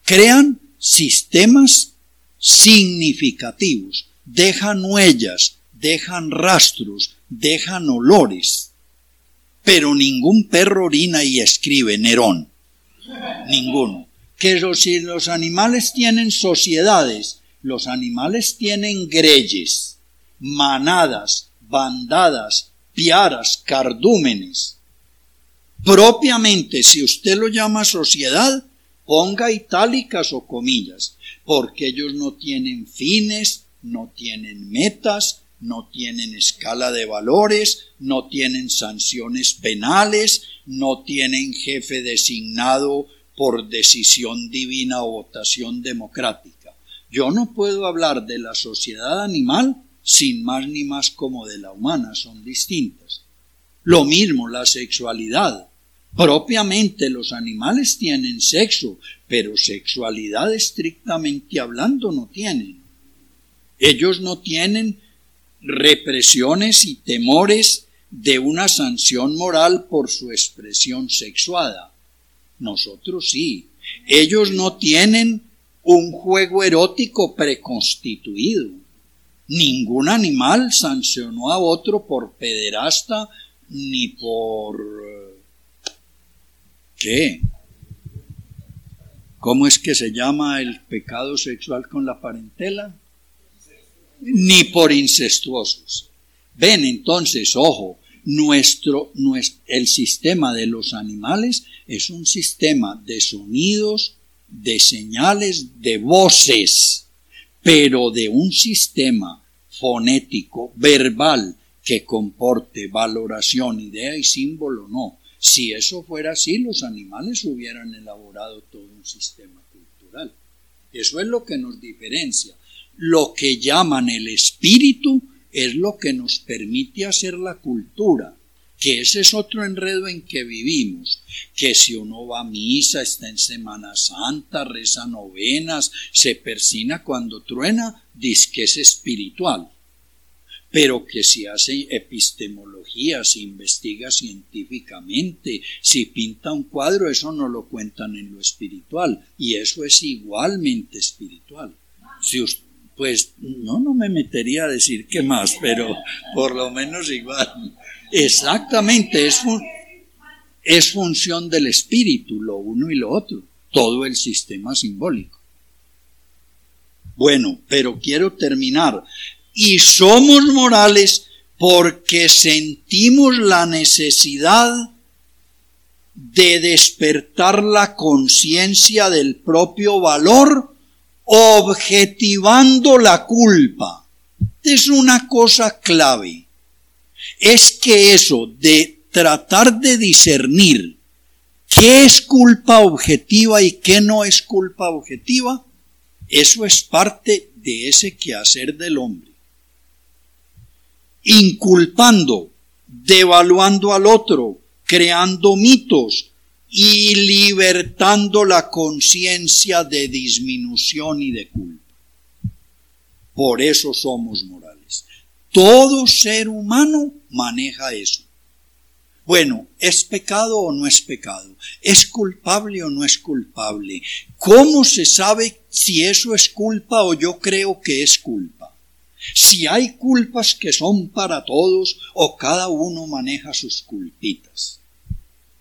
[SPEAKER 4] crean sistemas significativos, dejan huellas, dejan rastros, dejan olores. Pero ningún perro orina y escribe Nerón. Ninguno que si los animales tienen sociedades, los animales tienen greyes, manadas, bandadas, piaras, cardúmenes. Propiamente, si usted lo llama sociedad, ponga itálicas o comillas, porque ellos no tienen fines, no tienen metas, no tienen escala de valores, no tienen sanciones penales, no tienen jefe designado por decisión divina o votación democrática. Yo no puedo hablar de la sociedad animal sin más ni más como de la humana, son distintas. Lo mismo la sexualidad. Propiamente los animales tienen sexo, pero sexualidad estrictamente hablando no tienen. Ellos no tienen represiones y temores de una sanción moral por su expresión sexuada. Nosotros sí. Ellos no tienen un juego erótico preconstituido. Ningún animal sancionó a otro por pederasta ni por... ¿Qué? ¿Cómo es que se llama el pecado sexual con la parentela? Ni por incestuosos. Ven entonces, ojo, nuestro, el sistema de los animales es un sistema de sonidos, de señales, de voces, pero de un sistema fonético, verbal, que comporte valoración, idea y símbolo, no. Si eso fuera así, los animales hubieran elaborado todo un sistema cultural. Eso es lo que nos diferencia. Lo que llaman el espíritu es lo que nos permite hacer la cultura, que ese es otro enredo en que vivimos, que si uno va a misa, está en Semana Santa, reza novenas, se persina cuando truena, dice que es espiritual. pero que si hace epistemología, si investiga científicamente, si pinta un cuadro, eso no lo cuentan en lo espiritual, y eso es igualmente espiritual. Si pues no, no me metería a decir qué más, pero por lo menos igual. Exactamente, es, es función del espíritu, lo uno y lo otro, todo el sistema simbólico. Bueno, pero quiero terminar. Y somos morales porque sentimos la necesidad de despertar la conciencia del propio valor objetivando la culpa. Es una cosa clave. Es que eso de tratar de discernir qué es culpa objetiva y qué no es culpa objetiva, eso es parte de ese quehacer del hombre. Inculpando, devaluando al otro, creando mitos, y libertando la conciencia de disminución y de culpa. Por eso somos morales. Todo ser humano maneja eso. Bueno, ¿es pecado o no es pecado? ¿Es culpable o no es culpable? ¿Cómo se sabe si eso es culpa o yo creo que es culpa? Si hay culpas que son para todos o cada uno maneja sus culpitas.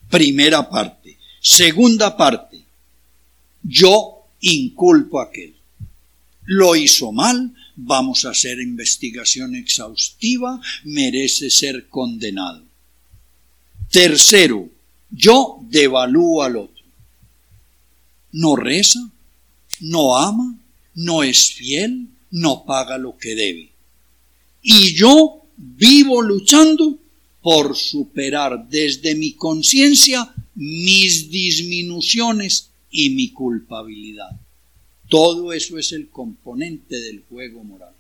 [SPEAKER 4] Primera parte. Segunda parte. Yo inculpo a aquel. Lo hizo mal, vamos a hacer investigación exhaustiva, merece ser condenado. Tercero, yo devalúo al otro. No reza, no ama, no es fiel, no paga lo que debe. Y yo vivo luchando por superar desde mi conciencia mis disminuciones y mi culpabilidad. Todo eso es el componente del juego moral.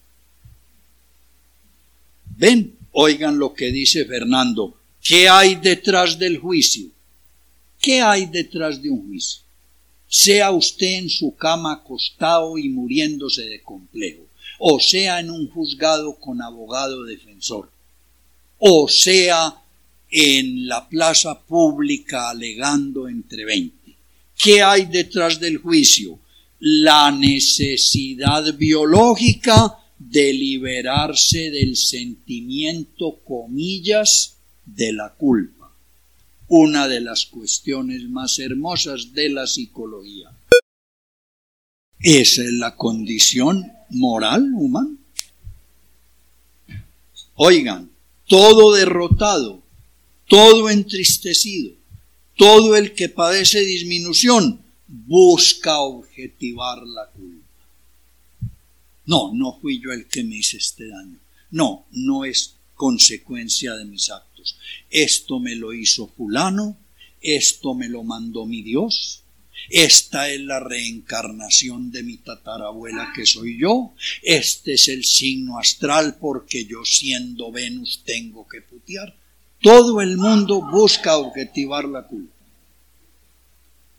[SPEAKER 4] Ven, oigan lo que dice Fernando. ¿Qué hay detrás del juicio? ¿Qué hay detrás de un juicio? Sea usted en su cama acostado y muriéndose de complejo, o sea en un juzgado con abogado defensor, o sea en la plaza pública alegando entre veinte. ¿Qué hay detrás del juicio? La necesidad biológica de liberarse del sentimiento, comillas, de la culpa. Una de las cuestiones más hermosas de la psicología. Esa es la condición moral humana. Oigan, todo derrotado, todo entristecido, todo el que padece disminución, busca objetivar la culpa. No, no fui yo el que me hice este daño. No, no es consecuencia de mis actos. Esto me lo hizo fulano, esto me lo mandó mi Dios, esta es la reencarnación de mi tatarabuela que soy yo. Este es el signo astral porque yo siendo Venus tengo que putear. Todo el mundo busca objetivar la culpa.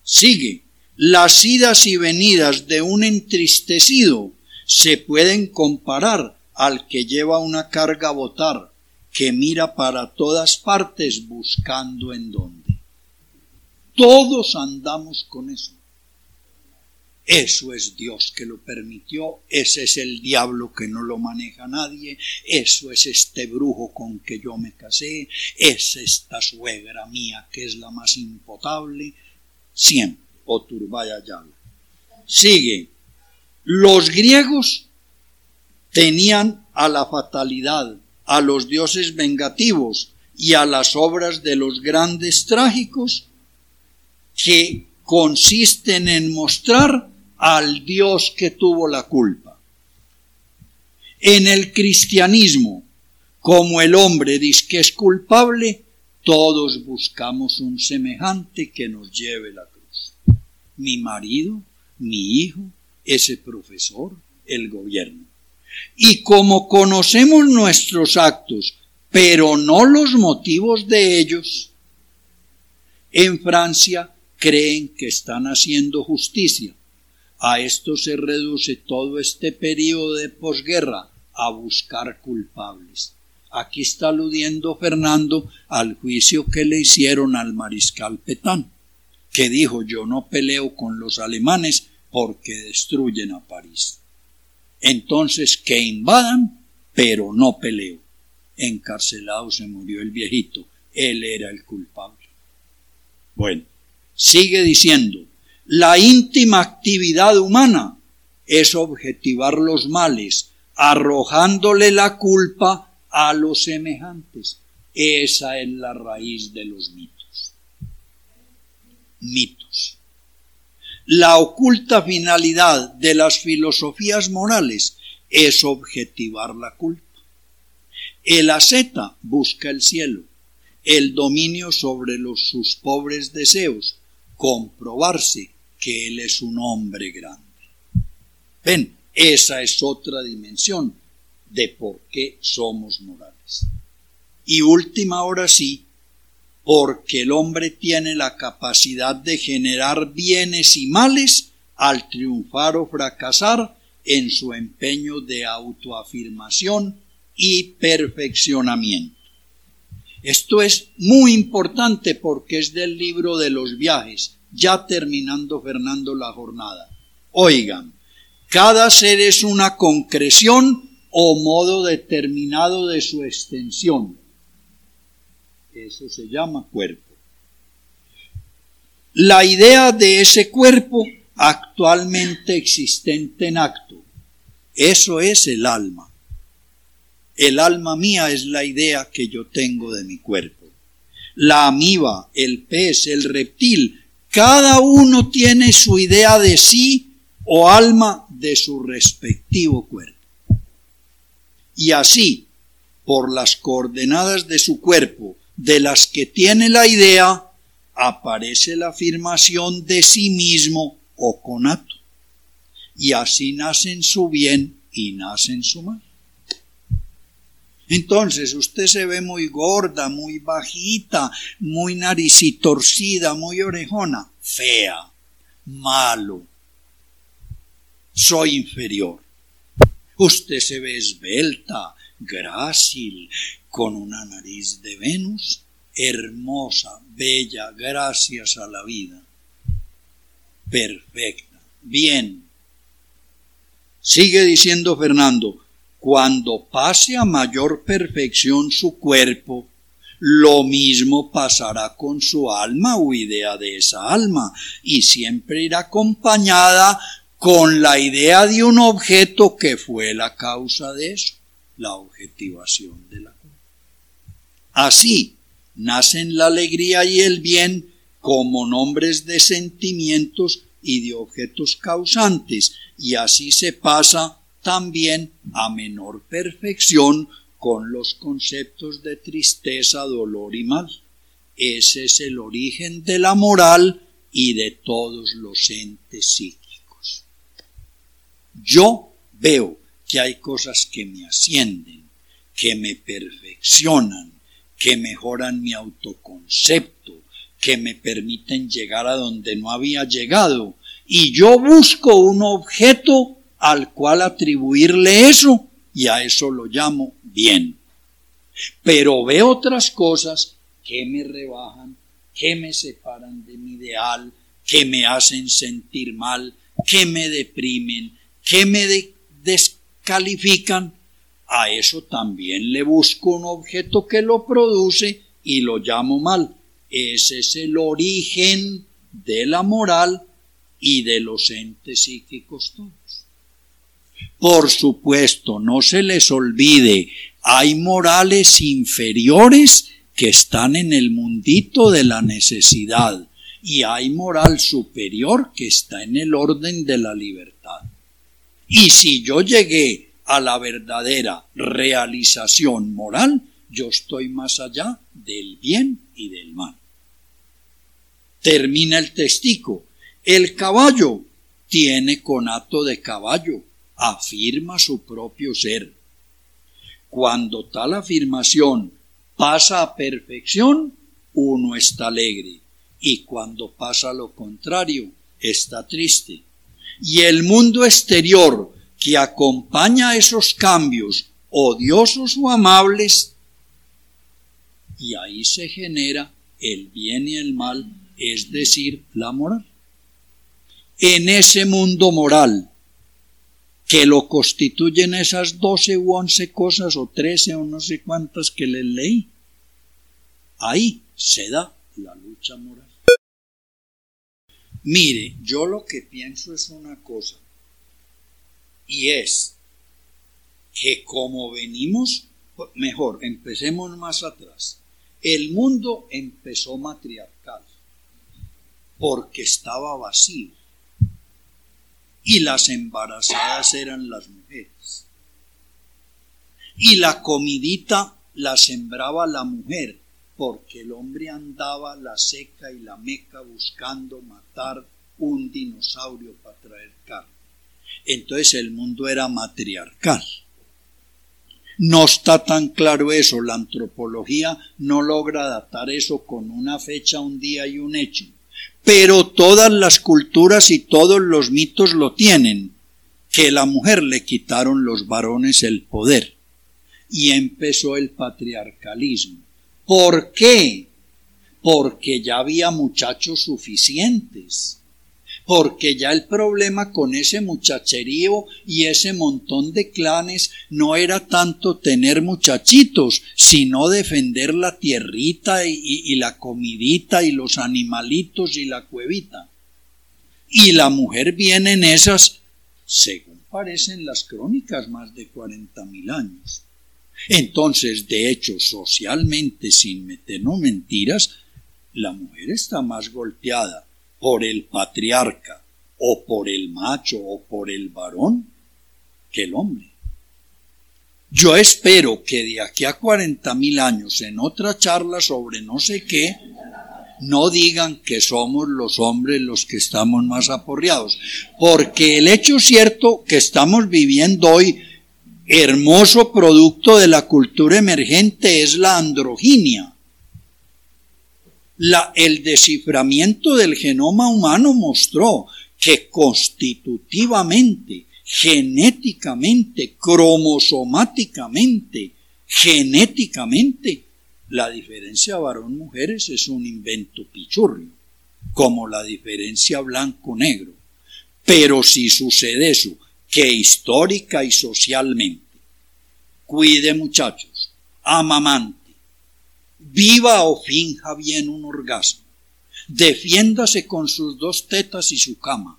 [SPEAKER 4] Sigue. Las idas y venidas de un entristecido se pueden comparar al que lleva una carga a botar, que mira para todas partes buscando en dónde. Todos andamos con eso. Eso es Dios que lo permitió, ese es el diablo que no lo maneja nadie, eso es este brujo con que yo me casé, es esta suegra mía que es la más impotable, siempre, o turbaya Sigue, los griegos tenían a la fatalidad, a los dioses vengativos y a las obras de los grandes trágicos que consisten en mostrar al Dios que tuvo la culpa. En el cristianismo, como el hombre dice que es culpable, todos buscamos un semejante que nos lleve la cruz. Mi marido, mi hijo, ese profesor, el gobierno. Y como conocemos nuestros actos, pero no los motivos de ellos, en Francia creen que están haciendo justicia. A esto se reduce todo este periodo de posguerra a buscar culpables. Aquí está aludiendo Fernando al juicio que le hicieron al mariscal Petán, que dijo yo no peleo con los alemanes porque destruyen a París. Entonces que invadan, pero no peleo. Encarcelado se murió el viejito, él era el culpable. Bueno, sigue diciendo, la íntima actividad humana es objetivar los males, arrojándole la culpa a los semejantes. Esa es la raíz de los mitos. Mitos. La oculta finalidad de las filosofías morales es objetivar la culpa. El asceta busca el cielo, el dominio sobre sus pobres deseos, comprobarse que él es un hombre grande. Ven, esa es otra dimensión de por qué somos morales. Y última hora sí, porque el hombre tiene la capacidad de generar bienes y males al triunfar o fracasar en su empeño de autoafirmación y perfeccionamiento. Esto es muy importante porque es del libro de los viajes, ya terminando Fernando la jornada. Oigan, cada ser es una concreción o modo determinado de su extensión. Eso se llama cuerpo. La idea de ese cuerpo actualmente existente en acto, eso es el alma. El alma mía es la idea que yo tengo de mi cuerpo. La amiba, el pez, el reptil, cada uno tiene su idea de sí o alma de su respectivo cuerpo y así, por las coordenadas de su cuerpo, de las que tiene la idea, aparece la afirmación de sí mismo o conato. Y así nace en su bien y nace en su mal. Entonces usted se ve muy gorda, muy bajita, muy naricitorcida, muy orejona, fea, malo. Soy inferior. Usted se ve esbelta, grácil, con una nariz de Venus, hermosa, bella, gracias a la vida. Perfecta. Bien. Sigue diciendo Fernando, cuando pase a mayor perfección su cuerpo, lo mismo pasará con su alma o idea de esa alma, y siempre irá acompañada con la idea de un objeto que fue la causa de eso, la objetivación de la. Así nacen la alegría y el bien como nombres de sentimientos y de objetos causantes, y así se pasa también a menor perfección con los conceptos de tristeza, dolor y mal. Ese es el origen de la moral y de todos los entes psíquicos. Yo veo que hay cosas que me ascienden, que me perfeccionan, que mejoran mi autoconcepto, que me permiten llegar a donde no había llegado. Y yo busco un objeto al cual atribuirle eso y a eso lo llamo bien. Pero veo otras cosas que me rebajan, que me separan de mi ideal, que me hacen sentir mal, que me deprimen, que me descalifican, a eso también le busco un objeto que lo produce y lo llamo mal. Ese es el origen de la moral y de los entes psíquicos todos. Por supuesto, no se les olvide, hay morales inferiores que están en el mundito de la necesidad y hay moral superior que está en el orden de la libertad. Y si yo llegué a la verdadera realización moral, yo estoy más allá del bien y del mal. Termina el testigo. El caballo tiene conato de caballo, afirma su propio ser. Cuando tal afirmación pasa a perfección, uno está alegre, y cuando pasa lo contrario, está triste y el mundo exterior que acompaña esos cambios odiosos o amables y ahí se genera el bien y el mal, es decir, la moral. En ese mundo moral que lo constituyen esas doce u once cosas o trece o no sé cuántas que les leí, ahí se da la lucha moral. Mire, yo lo que pienso es una cosa, y es que como venimos, mejor, empecemos más atrás. El mundo empezó matriarcal porque estaba vacío y las embarazadas eran las mujeres. Y la comidita la sembraba la mujer porque el hombre andaba la seca y la meca buscando matar un dinosaurio para traer carne. Entonces el mundo era matriarcal. No está tan claro eso, la antropología no logra datar eso con una fecha, un día y un hecho. Pero todas las culturas y todos los mitos lo tienen, que la mujer le quitaron los varones el poder y empezó el patriarcalismo. ¿Por qué? Porque ya había muchachos suficientes porque ya el problema con ese muchacherío y ese montón de clanes no era tanto tener muchachitos, sino defender la tierrita y, la comidita y los animalitos y la cuevita. Y la mujer viene en esas, según parecen las crónicas, más de cuarenta mil años. Entonces, de hecho, socialmente, sin meternos mentiras, la mujer está más golpeada por el patriarca o por el macho o por el varón que el hombre. Yo espero que de aquí a cuarenta mil años en otra charla sobre no sé qué, no digan que somos los hombres los que estamos más aporreados, porque el hecho cierto que estamos viviendo hoy, hermoso producto de la cultura emergente, es la androginia el desciframiento del genoma humano mostró que constitutivamente, genéticamente, cromosomáticamente, genéticamente, la diferencia varón-mujeres es un invento pichurrio, como la diferencia blanco-negro. Pero si sucede eso, que histórica y socialmente, cuide muchachos, amamante, viva o finja bien un orgasmo, defiéndase con sus dos tetas y su cama.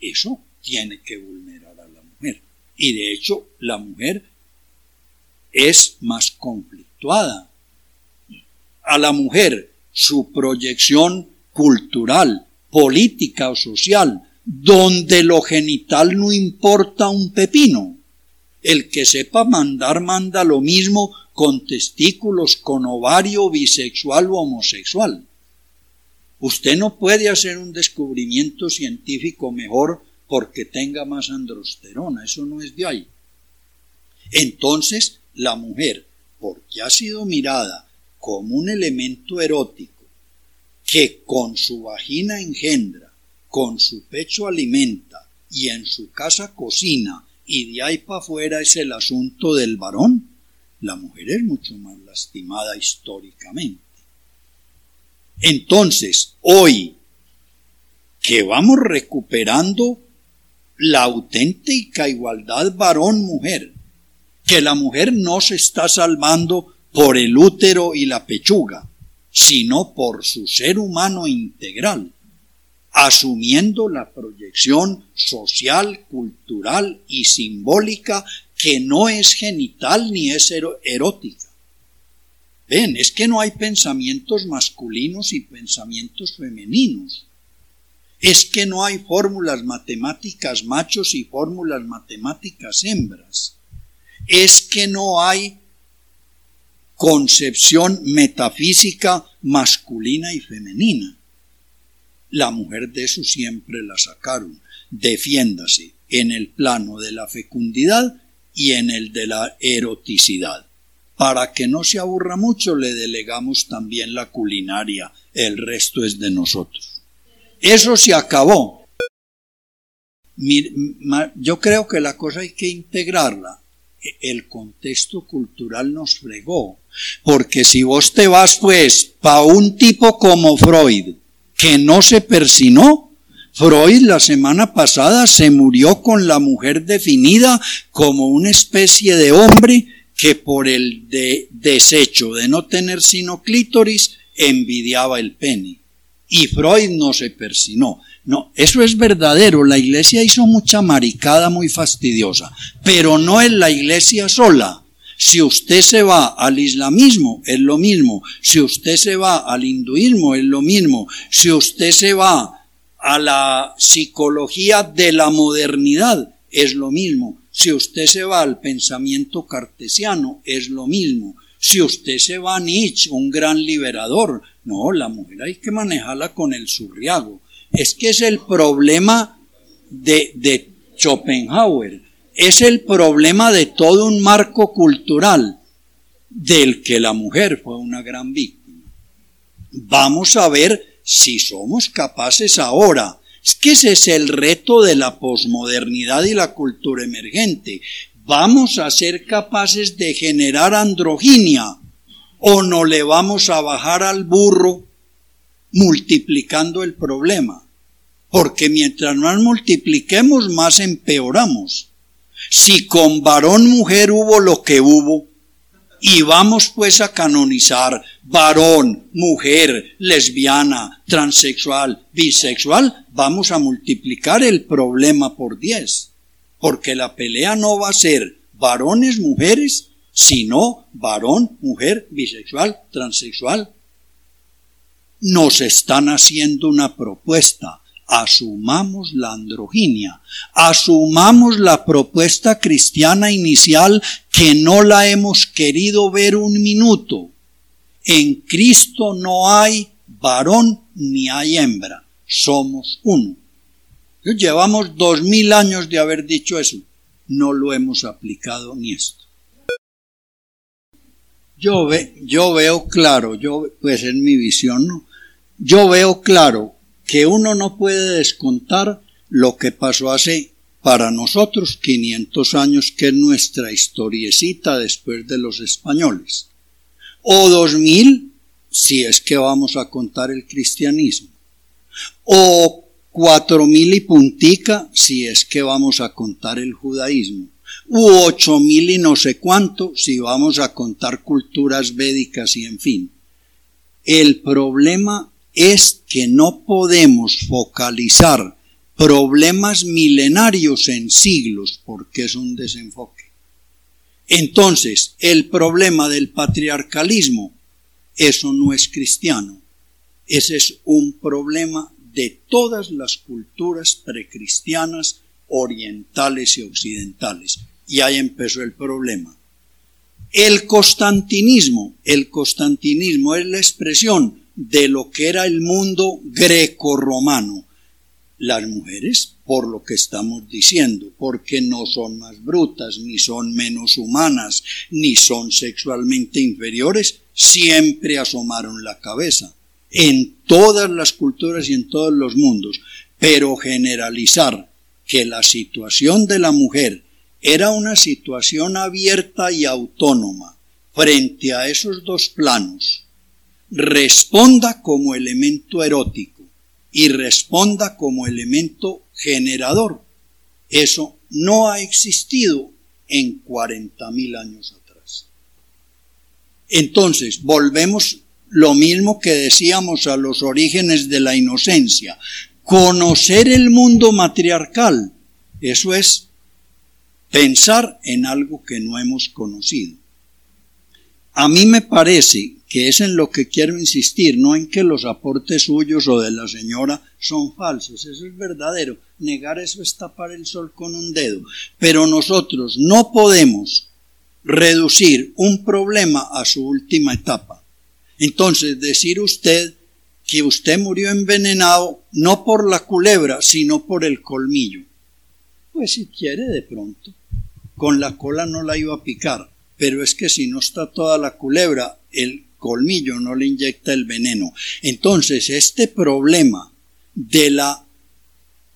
[SPEAKER 4] Eso tiene que vulnerar a la mujer. Y de hecho, la mujer es más conflictuada. A la mujer, su proyección cultural, política o social, donde lo genital no importa un pepino. El que sepa mandar manda lo mismo con testículos, con ovario bisexual o homosexual. Usted no puede hacer un descubrimiento científico mejor porque tenga más androsterona, eso no es de ahí. Entonces, la mujer, porque ha sido mirada como un elemento erótico, que con su vagina engendra, con su pecho alimenta y en su casa cocina y de ahí para afuera es el asunto del varón, la mujer es mucho más lastimada históricamente. Entonces, hoy que vamos recuperando la auténtica igualdad varón-mujer, que la mujer no se está salvando por el útero y la pechuga, sino por su ser humano integral, asumiendo la proyección social, cultural y simbólica que no es genital ni es erótica. Ven, es que no hay pensamientos masculinos y pensamientos femeninos. Es que no hay fórmulas matemáticas machos y fórmulas matemáticas hembras. Es que no hay concepción metafísica masculina y femenina. La mujer de eso siempre la sacaron. Defiéndase en el plano de la fecundidad y en el de la eroticidad. Para que no se aburra mucho, le delegamos también la culinaria, el resto es de nosotros. Eso se acabó. yo creo que la cosa hay que integrarla. E, el contexto cultural nos fregó. Porque si vos te vas pues pa un tipo como Freud, que no se persinó, Freud la semana pasada se murió con la mujer definida como una especie de hombre que por el de desecho de no tener sino clítoris envidiaba el pene. Y Freud no se persinó. No, eso es verdadero. La iglesia hizo mucha maricada muy fastidiosa, pero no es la iglesia sola. Si usted se va al islamismo, es lo mismo. Si usted se va al hinduismo, es lo mismo. Si usted se va a la psicología de la modernidad, es lo mismo. Si usted se va al pensamiento cartesiano, es lo mismo. Si usted se va a Nietzsche, un gran liberador, no, la mujer hay que manejarla con el surriago. Es que es el problema de, de Schopenhauer, es el problema de todo un marco cultural del que la mujer fue una gran víctima. Vamos a ver si somos capaces ahora. Es que ese es el reto de la posmodernidad y la cultura emergente. Vamos a ser capaces de generar androginia o no le vamos a bajar al burro multiplicando el problema. Porque mientras más multipliquemos, más empeoramos. Si con varón mujer hubo lo que hubo, y vamos pues a canonizar varón, mujer, lesbiana, transexual, bisexual, vamos a multiplicar el problema por diez. Porque la pelea no va a ser varones, mujeres, sino varón, mujer, bisexual, transexual. Nos están haciendo una propuesta asumamos la androginia, asumamos la propuesta cristiana inicial que no la hemos querido ver un minuto. En Cristo no hay varón ni hay hembra, somos uno. Llevamos dos mil años de haber dicho eso, no lo hemos aplicado ni esto. Yo, yo veo claro, yo, pues en mi visión, ¿no? yo veo claro que uno no puede descontar lo que pasó hace para nosotros 500 años, que es nuestra historiecita después de los españoles, o 2000 si es que vamos a contar el cristianismo, o 4000 y puntica si es que vamos a contar el judaísmo, u 8000 y no sé cuánto si vamos a contar culturas védicas y en fin. El problema es que no podemos focalizar problemas milenarios en siglos porque es un desenfoque. Entonces, el problema del patriarcalismo, eso no es cristiano. Ese es un problema de todas las culturas precristianas, orientales y occidentales. Y ahí empezó el problema. El constantinismo, el constantinismo es la expresión de lo que era el mundo greco-romano. Las mujeres, por lo que estamos diciendo, porque no son más brutas, ni son menos humanas, ni son sexualmente inferiores, siempre asomaron la cabeza, en todas las culturas y en todos los mundos. Pero generalizar que la situación de la mujer era una situación abierta y autónoma frente a esos dos planos, responda como elemento erótico y responda como elemento generador. Eso no ha existido en 40 mil años atrás. Entonces, volvemos lo mismo que decíamos a los orígenes de la inocencia. Conocer el mundo matriarcal, eso es pensar en algo que no hemos conocido. A mí me parece que es en lo que quiero insistir, no en que los aportes suyos o de la señora son falsos, eso es verdadero, negar eso es tapar el sol con un dedo, pero nosotros no podemos reducir un problema a su última etapa. Entonces, decir usted que usted murió envenenado no por la culebra, sino por el colmillo. Pues si quiere de pronto, con la cola no la iba a picar, pero es que si no está toda la culebra, el colmillo no le inyecta el veneno. Entonces, este problema de la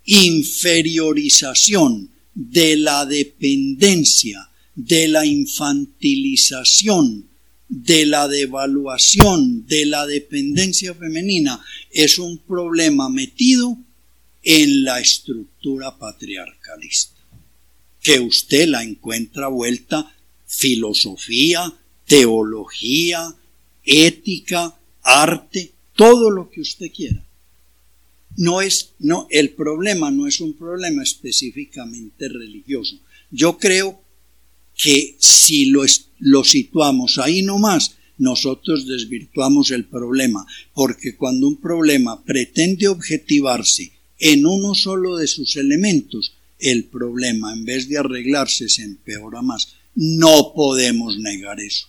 [SPEAKER 4] inferiorización, de la dependencia, de la infantilización, de la devaluación, de la dependencia femenina, es un problema metido en la estructura patriarcalista, que usted la encuentra vuelta filosofía, teología, ética, arte, todo lo que usted quiera. No es, no, el problema no es un problema específicamente religioso. Yo creo que si lo, lo situamos ahí nomás, nosotros desvirtuamos el problema, porque cuando un problema pretende objetivarse en uno solo de sus elementos, el problema en vez de arreglarse se empeora más. No podemos negar eso.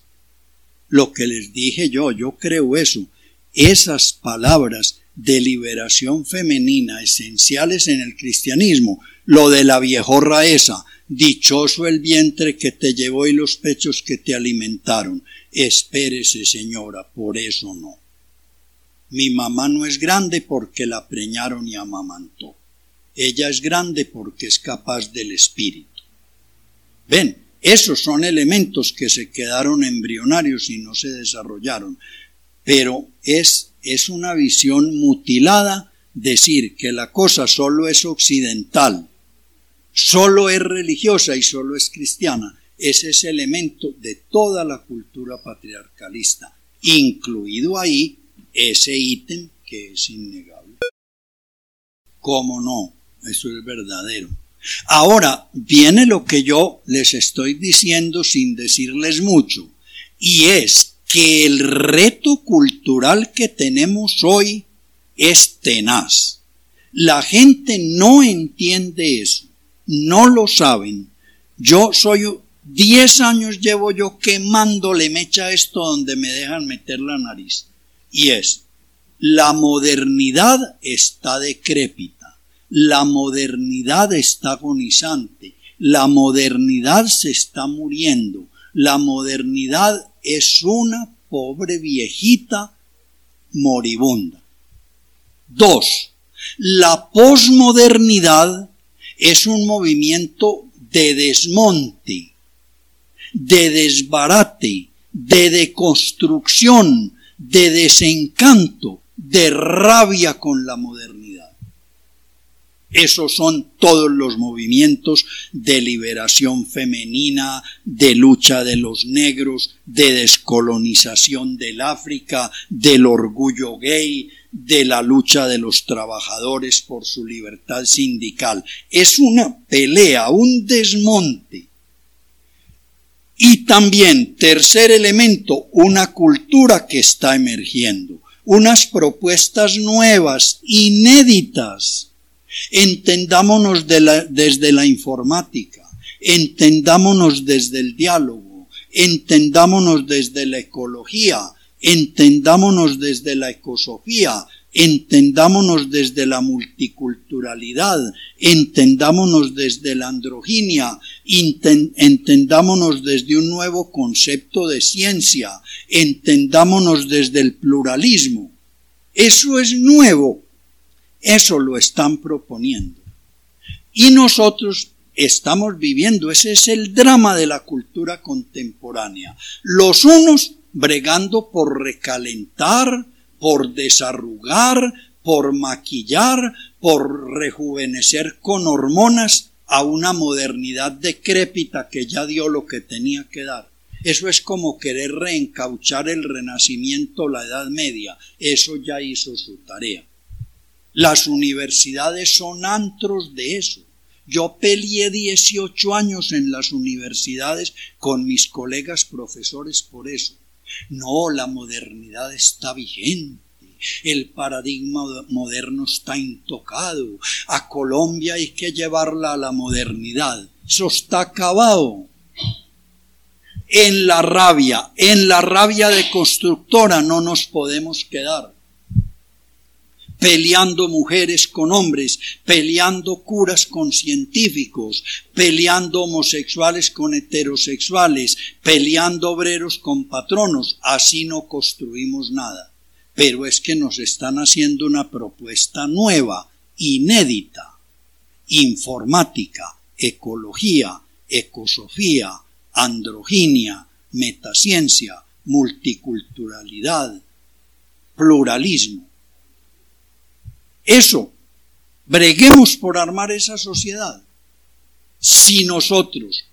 [SPEAKER 4] Lo que les dije yo, yo creo eso. Esas palabras de liberación femenina esenciales en el cristianismo, lo de la viejorra esa, dichoso el vientre que te llevó y los pechos que te alimentaron. Espérese, señora, por eso no. Mi mamá no es grande porque la preñaron y amamantó. Ella es grande porque es capaz del espíritu. Ven, esos son elementos que se quedaron embrionarios y no se desarrollaron, pero es, es una visión mutilada decir que la cosa solo es occidental, solo es religiosa y solo es cristiana. Ese es elemento de toda la cultura patriarcalista, incluido ahí ese ítem que es innegable. ¿Cómo no? Eso es verdadero. Ahora viene lo que yo les estoy diciendo sin decirles mucho, y es que el reto cultural que tenemos hoy es tenaz. La gente no entiende eso, no lo saben. Yo soy, diez años llevo yo quemándole mecha esto donde me dejan meter la nariz y es, la modernidad está decrépita, la modernidad está agonizante, la modernidad se está muriendo, la modernidad es una pobre viejita moribunda. Dos, la posmodernidad es un movimiento de desmonte, de desbarate, de deconstrucción, de desencanto, de rabia con la modernidad. Esos son todos los movimientos de liberación femenina, de lucha de los negros, de descolonización del África, del orgullo gay, de la lucha de los trabajadores por su libertad sindical. Es una pelea, un desmonte y también, tercer elemento, una cultura que está emergiendo, unas propuestas nuevas, inéditas. Entendámonos desde la informática, entendámonos desde el diálogo, entendámonos desde la ecología, entendámonos desde la ecosofía, entendámonos desde la multiculturalidad, entendámonos desde la androginia, entendámonos desde un nuevo concepto de ciencia, entendámonos desde el pluralismo. Eso es nuevo, eso lo están proponiendo. Y nosotros estamos viviendo, ese es el drama de la cultura contemporánea. Los unos bregando por recalentar, por desarrugar, por maquillar, por rejuvenecer con hormonas a una modernidad decrépita que ya dio lo que tenía que dar. Eso es como querer reencauchar el renacimiento, la Edad Media. Eso ya hizo su tarea. Las universidades son antros de eso. Yo peleé 18 años en las universidades con mis colegas profesores por eso. No, la modernidad está vigente. El paradigma moderno está intocado. A Colombia hay que llevarla a la modernidad. Eso está acabado. En la rabia, en la rabia de constructora no nos podemos quedar peleando mujeres con hombres, peleando curas con científicos, peleando homosexuales con heterosexuales, peleando obreros con patronos. Así no construimos nada. Pero es que nos están haciendo una propuesta nueva, inédita. informática, ecología, ecosofía, androginia, metaciencia, multiculturalidad, pluralismo. Eso, breguemos por armar esa sociedad. Si nosotros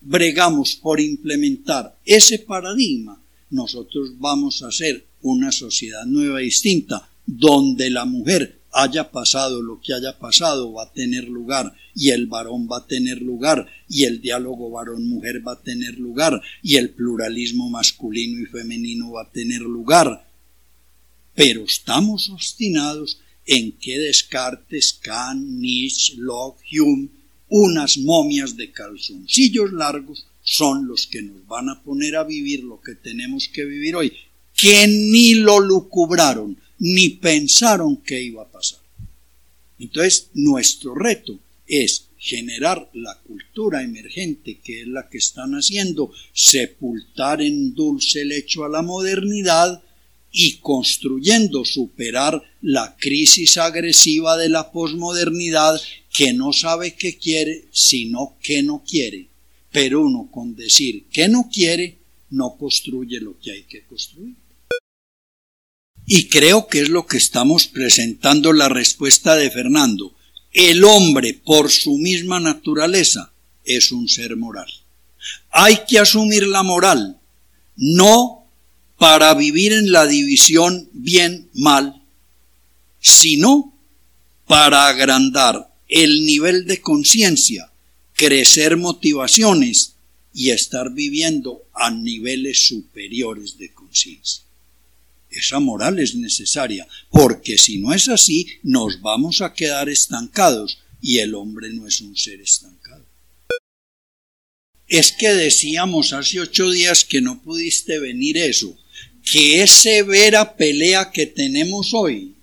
[SPEAKER 4] bregamos por implementar ese paradigma, nosotros vamos a ser una sociedad nueva y distinta, donde la mujer haya pasado lo que haya pasado va a tener lugar y el varón va a tener lugar y el diálogo varón-mujer va a tener lugar y el pluralismo masculino y femenino va a tener lugar. Pero estamos obstinados en que Descartes, Kant, Nietzsche, Locke, Hume, unas momias de calzoncillos largos, son los que nos van a poner a vivir lo que tenemos que vivir hoy, que ni lo lucubraron, ni pensaron que iba a pasar. Entonces, nuestro reto es generar la cultura emergente que es la que están haciendo, sepultar en dulce lecho a la modernidad y construyendo superar la crisis agresiva de la posmodernidad que no sabe qué quiere, sino que no quiere. Pero uno con decir que no quiere, no construye lo que hay que construir. Y creo que es lo que estamos presentando la respuesta de Fernando. El hombre, por su misma naturaleza, es un ser moral. Hay que asumir la moral, no para vivir en la división bien-mal, sino para agrandar el nivel de conciencia, crecer motivaciones y estar viviendo a niveles superiores de conciencia. Esa moral es necesaria, porque si no es así, nos vamos a quedar estancados y el hombre no es un ser estancado. Es que decíamos hace ocho días que no pudiste venir eso, que es severa pelea que tenemos hoy,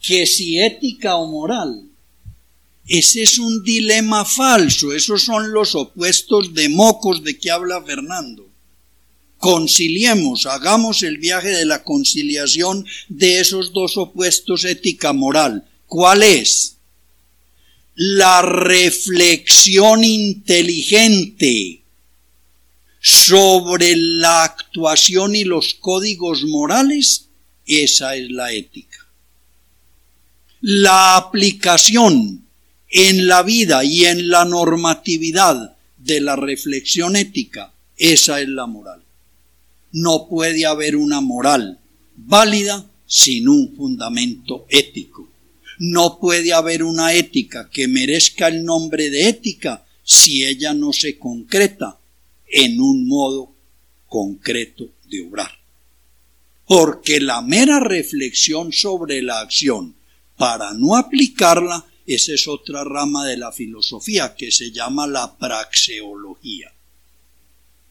[SPEAKER 4] que si ética o moral, ese es un dilema falso, esos son los opuestos de mocos de que habla Fernando conciliemos, hagamos el viaje de la conciliación de esos dos opuestos ética-moral. ¿Cuál es? La reflexión inteligente sobre la actuación y los códigos morales, esa es la ética. La aplicación en la vida y en la normatividad de la reflexión ética, esa es la moral no puede haber una moral válida sin un fundamento ético. No puede haber una ética que merezca el nombre de ética si ella no se concreta en un modo concreto de obrar. Porque la mera reflexión sobre la acción para no aplicarla, esa es otra rama de la filosofía que se llama la praxeología.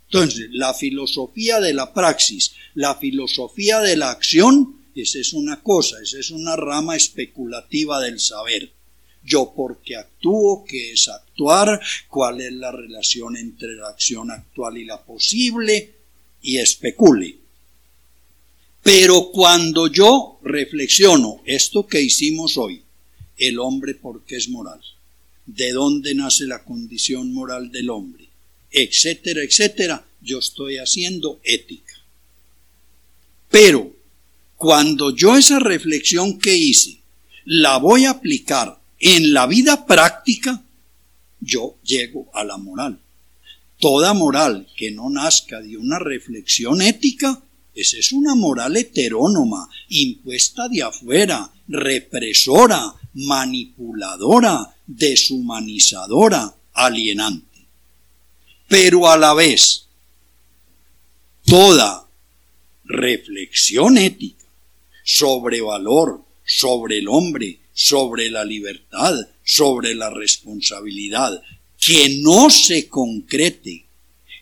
[SPEAKER 4] Entonces, la filosofía de la praxis, la filosofía de la acción, esa es una cosa, esa es una rama especulativa del saber. Yo porque actúo, qué es actuar, cuál es la relación entre la acción actual y la posible, y especule. Pero cuando yo reflexiono esto que hicimos hoy, el hombre porque es moral, de dónde nace la condición moral del hombre, etcétera, etcétera, yo estoy haciendo ética. Pero cuando yo esa reflexión que hice la voy a aplicar en la vida práctica, yo llego a la moral. Toda moral que no nazca de una reflexión ética, esa es una moral heterónoma, impuesta de afuera, represora, manipuladora, deshumanizadora, alienante pero a la vez toda reflexión ética sobre valor, sobre el hombre, sobre la libertad, sobre la responsabilidad, que no se concrete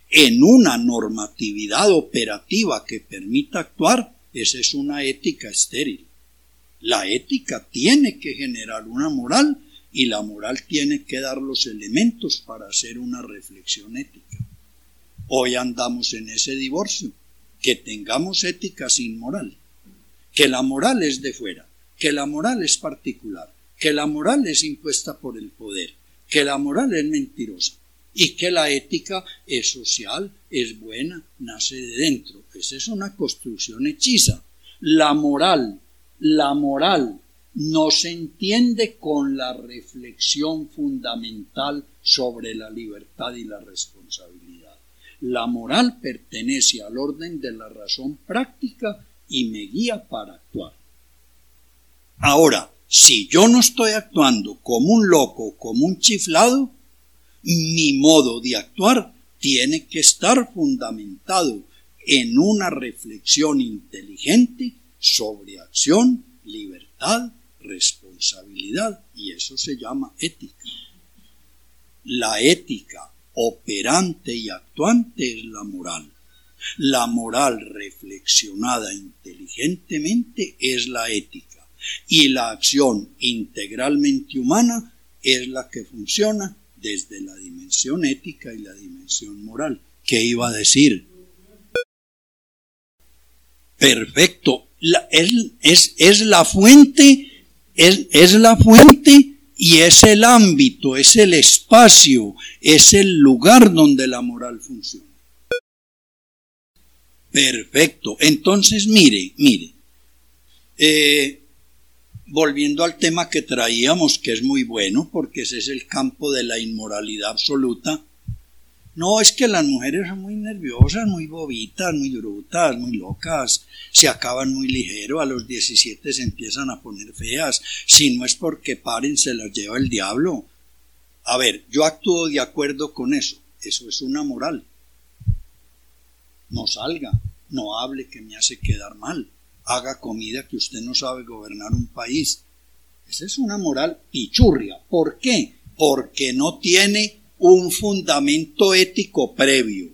[SPEAKER 4] en una normatividad operativa que permita actuar, esa es una ética estéril. La ética tiene que generar una moral y la moral tiene que dar los elementos para hacer una reflexión ética. Hoy andamos en ese divorcio, que tengamos ética sin moral, que la moral es de fuera, que la moral es particular, que la moral es impuesta por el poder, que la moral es mentirosa y que la ética es social, es buena, nace de dentro. Esa es una construcción hechiza. La moral, la moral no se entiende con la reflexión fundamental sobre la libertad y la responsabilidad. La moral pertenece al orden de la razón práctica y me guía para actuar. Ahora, si yo no estoy actuando como un loco, como un chiflado, mi modo de actuar tiene que estar fundamentado en una reflexión inteligente sobre acción, libertad, responsabilidad, y eso se llama ética. La ética operante y actuante es la moral. La moral reflexionada inteligentemente es la ética y la acción integralmente humana es la que funciona desde la dimensión ética y la dimensión moral. ¿Qué iba a decir? Perfecto. es, es, la fuente, es, es la fuente y es el ámbito, es el espacio, es el lugar donde la moral funciona. Perfecto. Entonces, mire, mire. Eh, volviendo al tema que traíamos, que es muy bueno, porque ese es el campo de la inmoralidad absoluta. No, es que las mujeres son muy nerviosas, muy bobitas, muy brutas, muy locas, se acaban muy ligero, a los 17 se empiezan a poner feas, si no es porque paren se las lleva el diablo. A ver, yo actúo de acuerdo con eso, eso es una moral. No salga, no hable que me hace quedar mal, haga comida que usted no sabe gobernar un país. Esa es una moral pichurria. ¿Por qué? Porque no tiene un fundamento ético previo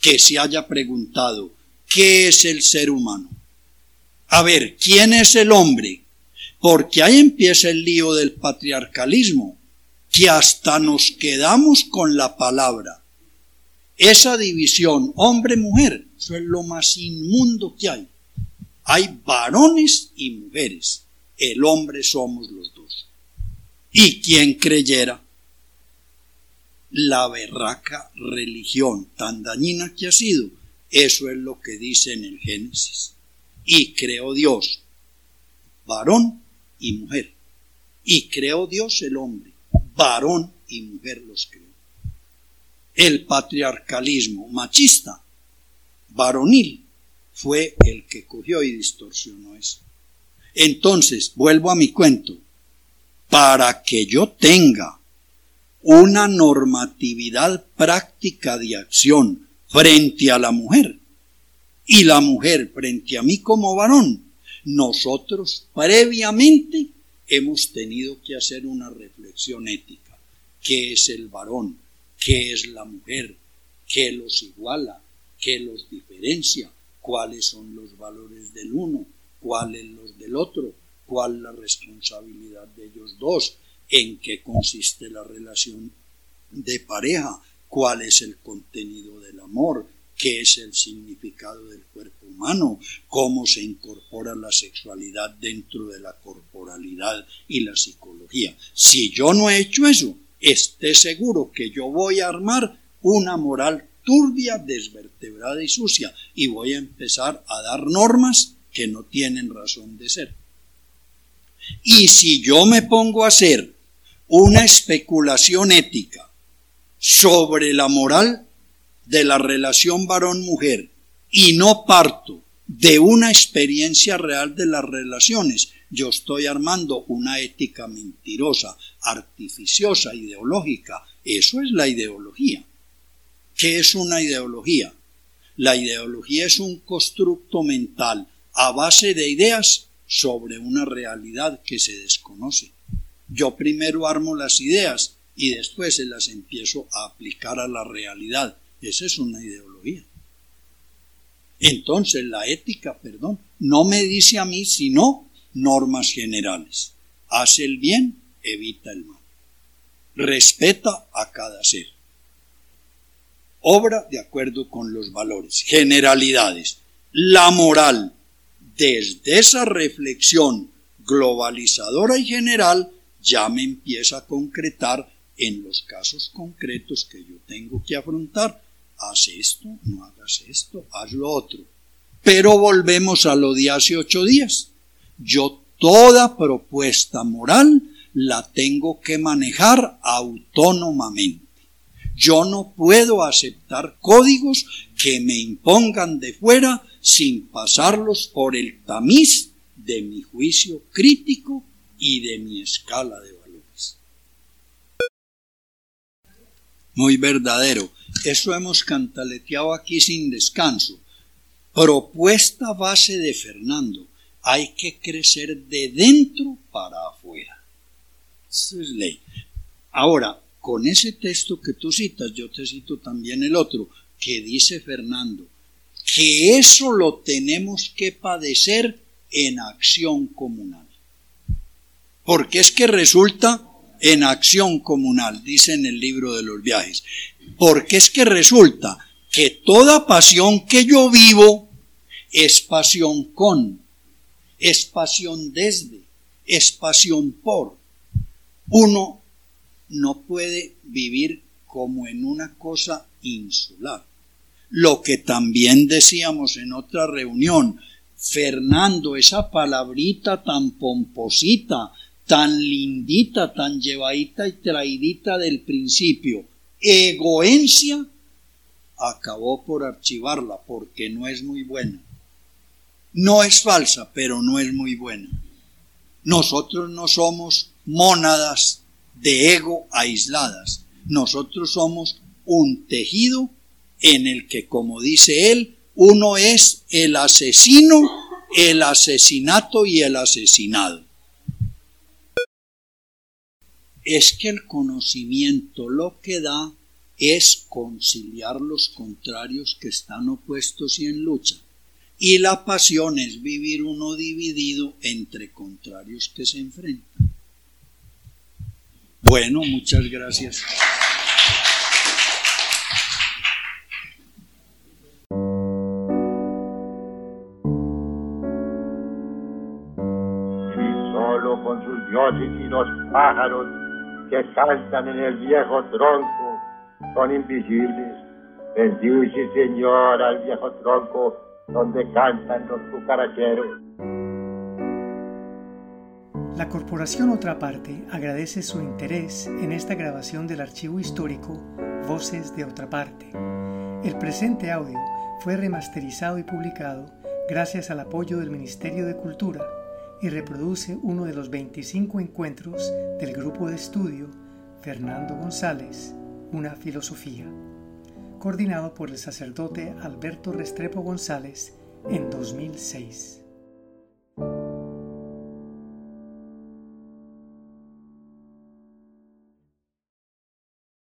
[SPEAKER 4] que se haya preguntado, ¿qué es el ser humano? A ver, ¿quién es el hombre? Porque ahí empieza el lío del patriarcalismo, que hasta nos quedamos con la palabra esa división hombre-mujer, eso es lo más inmundo que hay. Hay varones y mujeres. El hombre somos los dos. Y quien creyera la berraca religión tan dañina que ha sido, eso es lo que dice en el Génesis. Y creó Dios varón y mujer. Y creó Dios el hombre, varón y mujer los creó el patriarcalismo machista, varonil, fue el que cogió y distorsionó eso. Entonces, vuelvo a mi cuento, para que yo tenga una normatividad práctica de acción frente a la mujer y la mujer frente a mí como varón, nosotros previamente hemos tenido que hacer una reflexión ética. ¿Qué es el varón? qué es la mujer, qué los iguala, qué los diferencia, cuáles son los valores del uno, cuáles los del otro, cuál la responsabilidad de ellos dos, en qué consiste la relación de pareja, cuál es el contenido del amor, qué es el significado del cuerpo humano, cómo se incorpora la sexualidad dentro de la corporalidad y la psicología. Si yo no he hecho eso, esté seguro que yo voy a armar una moral turbia, desvertebrada y sucia y voy a empezar a dar normas que no tienen razón de ser. Y si yo me pongo a hacer una especulación ética sobre la moral de la relación varón-mujer y no parto de una experiencia real de las relaciones, yo estoy armando una ética mentirosa, artificiosa, ideológica. Eso es la ideología. ¿Qué es una ideología? La ideología es un constructo mental a base de ideas sobre una realidad que se desconoce. Yo primero armo las ideas y después se las empiezo a aplicar a la realidad. Esa es una ideología. Entonces la ética, perdón, no me dice a mí sino normas generales. Hace el bien, evita el mal. Respeta a cada ser. Obra de acuerdo con los valores. Generalidades. La moral, desde esa reflexión globalizadora y general, ya me empieza a concretar en los casos concretos que yo tengo que afrontar. Haz esto, no hagas esto, haz lo otro. Pero volvemos a lo de hace ocho días. Yo toda propuesta moral la tengo que manejar autónomamente. Yo no puedo aceptar códigos que me impongan de fuera sin pasarlos por el tamiz de mi juicio crítico y de mi escala de valores. Muy verdadero. Eso hemos cantaleteado aquí sin descanso. Propuesta base de Fernando. Hay que crecer de dentro para afuera. Eso es ley. Ahora, con ese texto que tú citas, yo te cito también el otro, que dice Fernando, que eso lo tenemos que padecer en acción comunal. Porque es que resulta en acción comunal, dice en el libro de los viajes. Porque es que resulta que toda pasión que yo vivo es pasión con, es pasión desde, es pasión por. Uno no puede vivir como en una cosa insular. Lo que también decíamos en otra reunión, Fernando, esa palabrita tan pomposita, tan lindita, tan llevadita y traidita del principio, egoencia, acabó por archivarla porque no es muy buena. No es falsa, pero no es muy buena. Nosotros no somos mónadas de ego aisladas. Nosotros somos un tejido en el que, como dice él, uno es el asesino, el asesinato y el asesinado. Es que el conocimiento lo que da es conciliar los contrarios que están opuestos y en lucha. Y la pasión es vivir uno dividido entre contrarios que se enfrentan. Bueno, muchas gracias.
[SPEAKER 1] solo con sus dioses y los pájaros que cantan en el viejo tronco son invisibles. Bendice, Señor, al viejo tronco donde cantan los cucaracheros.
[SPEAKER 2] La Corporación Otra Parte agradece su interés en esta grabación del archivo histórico Voces de Otra Parte. El presente audio fue remasterizado y publicado gracias al apoyo del Ministerio de Cultura y reproduce uno de los 25 encuentros del grupo de estudio Fernando González, Una Filosofía, coordinado por el sacerdote Alberto Restrepo González en 2006.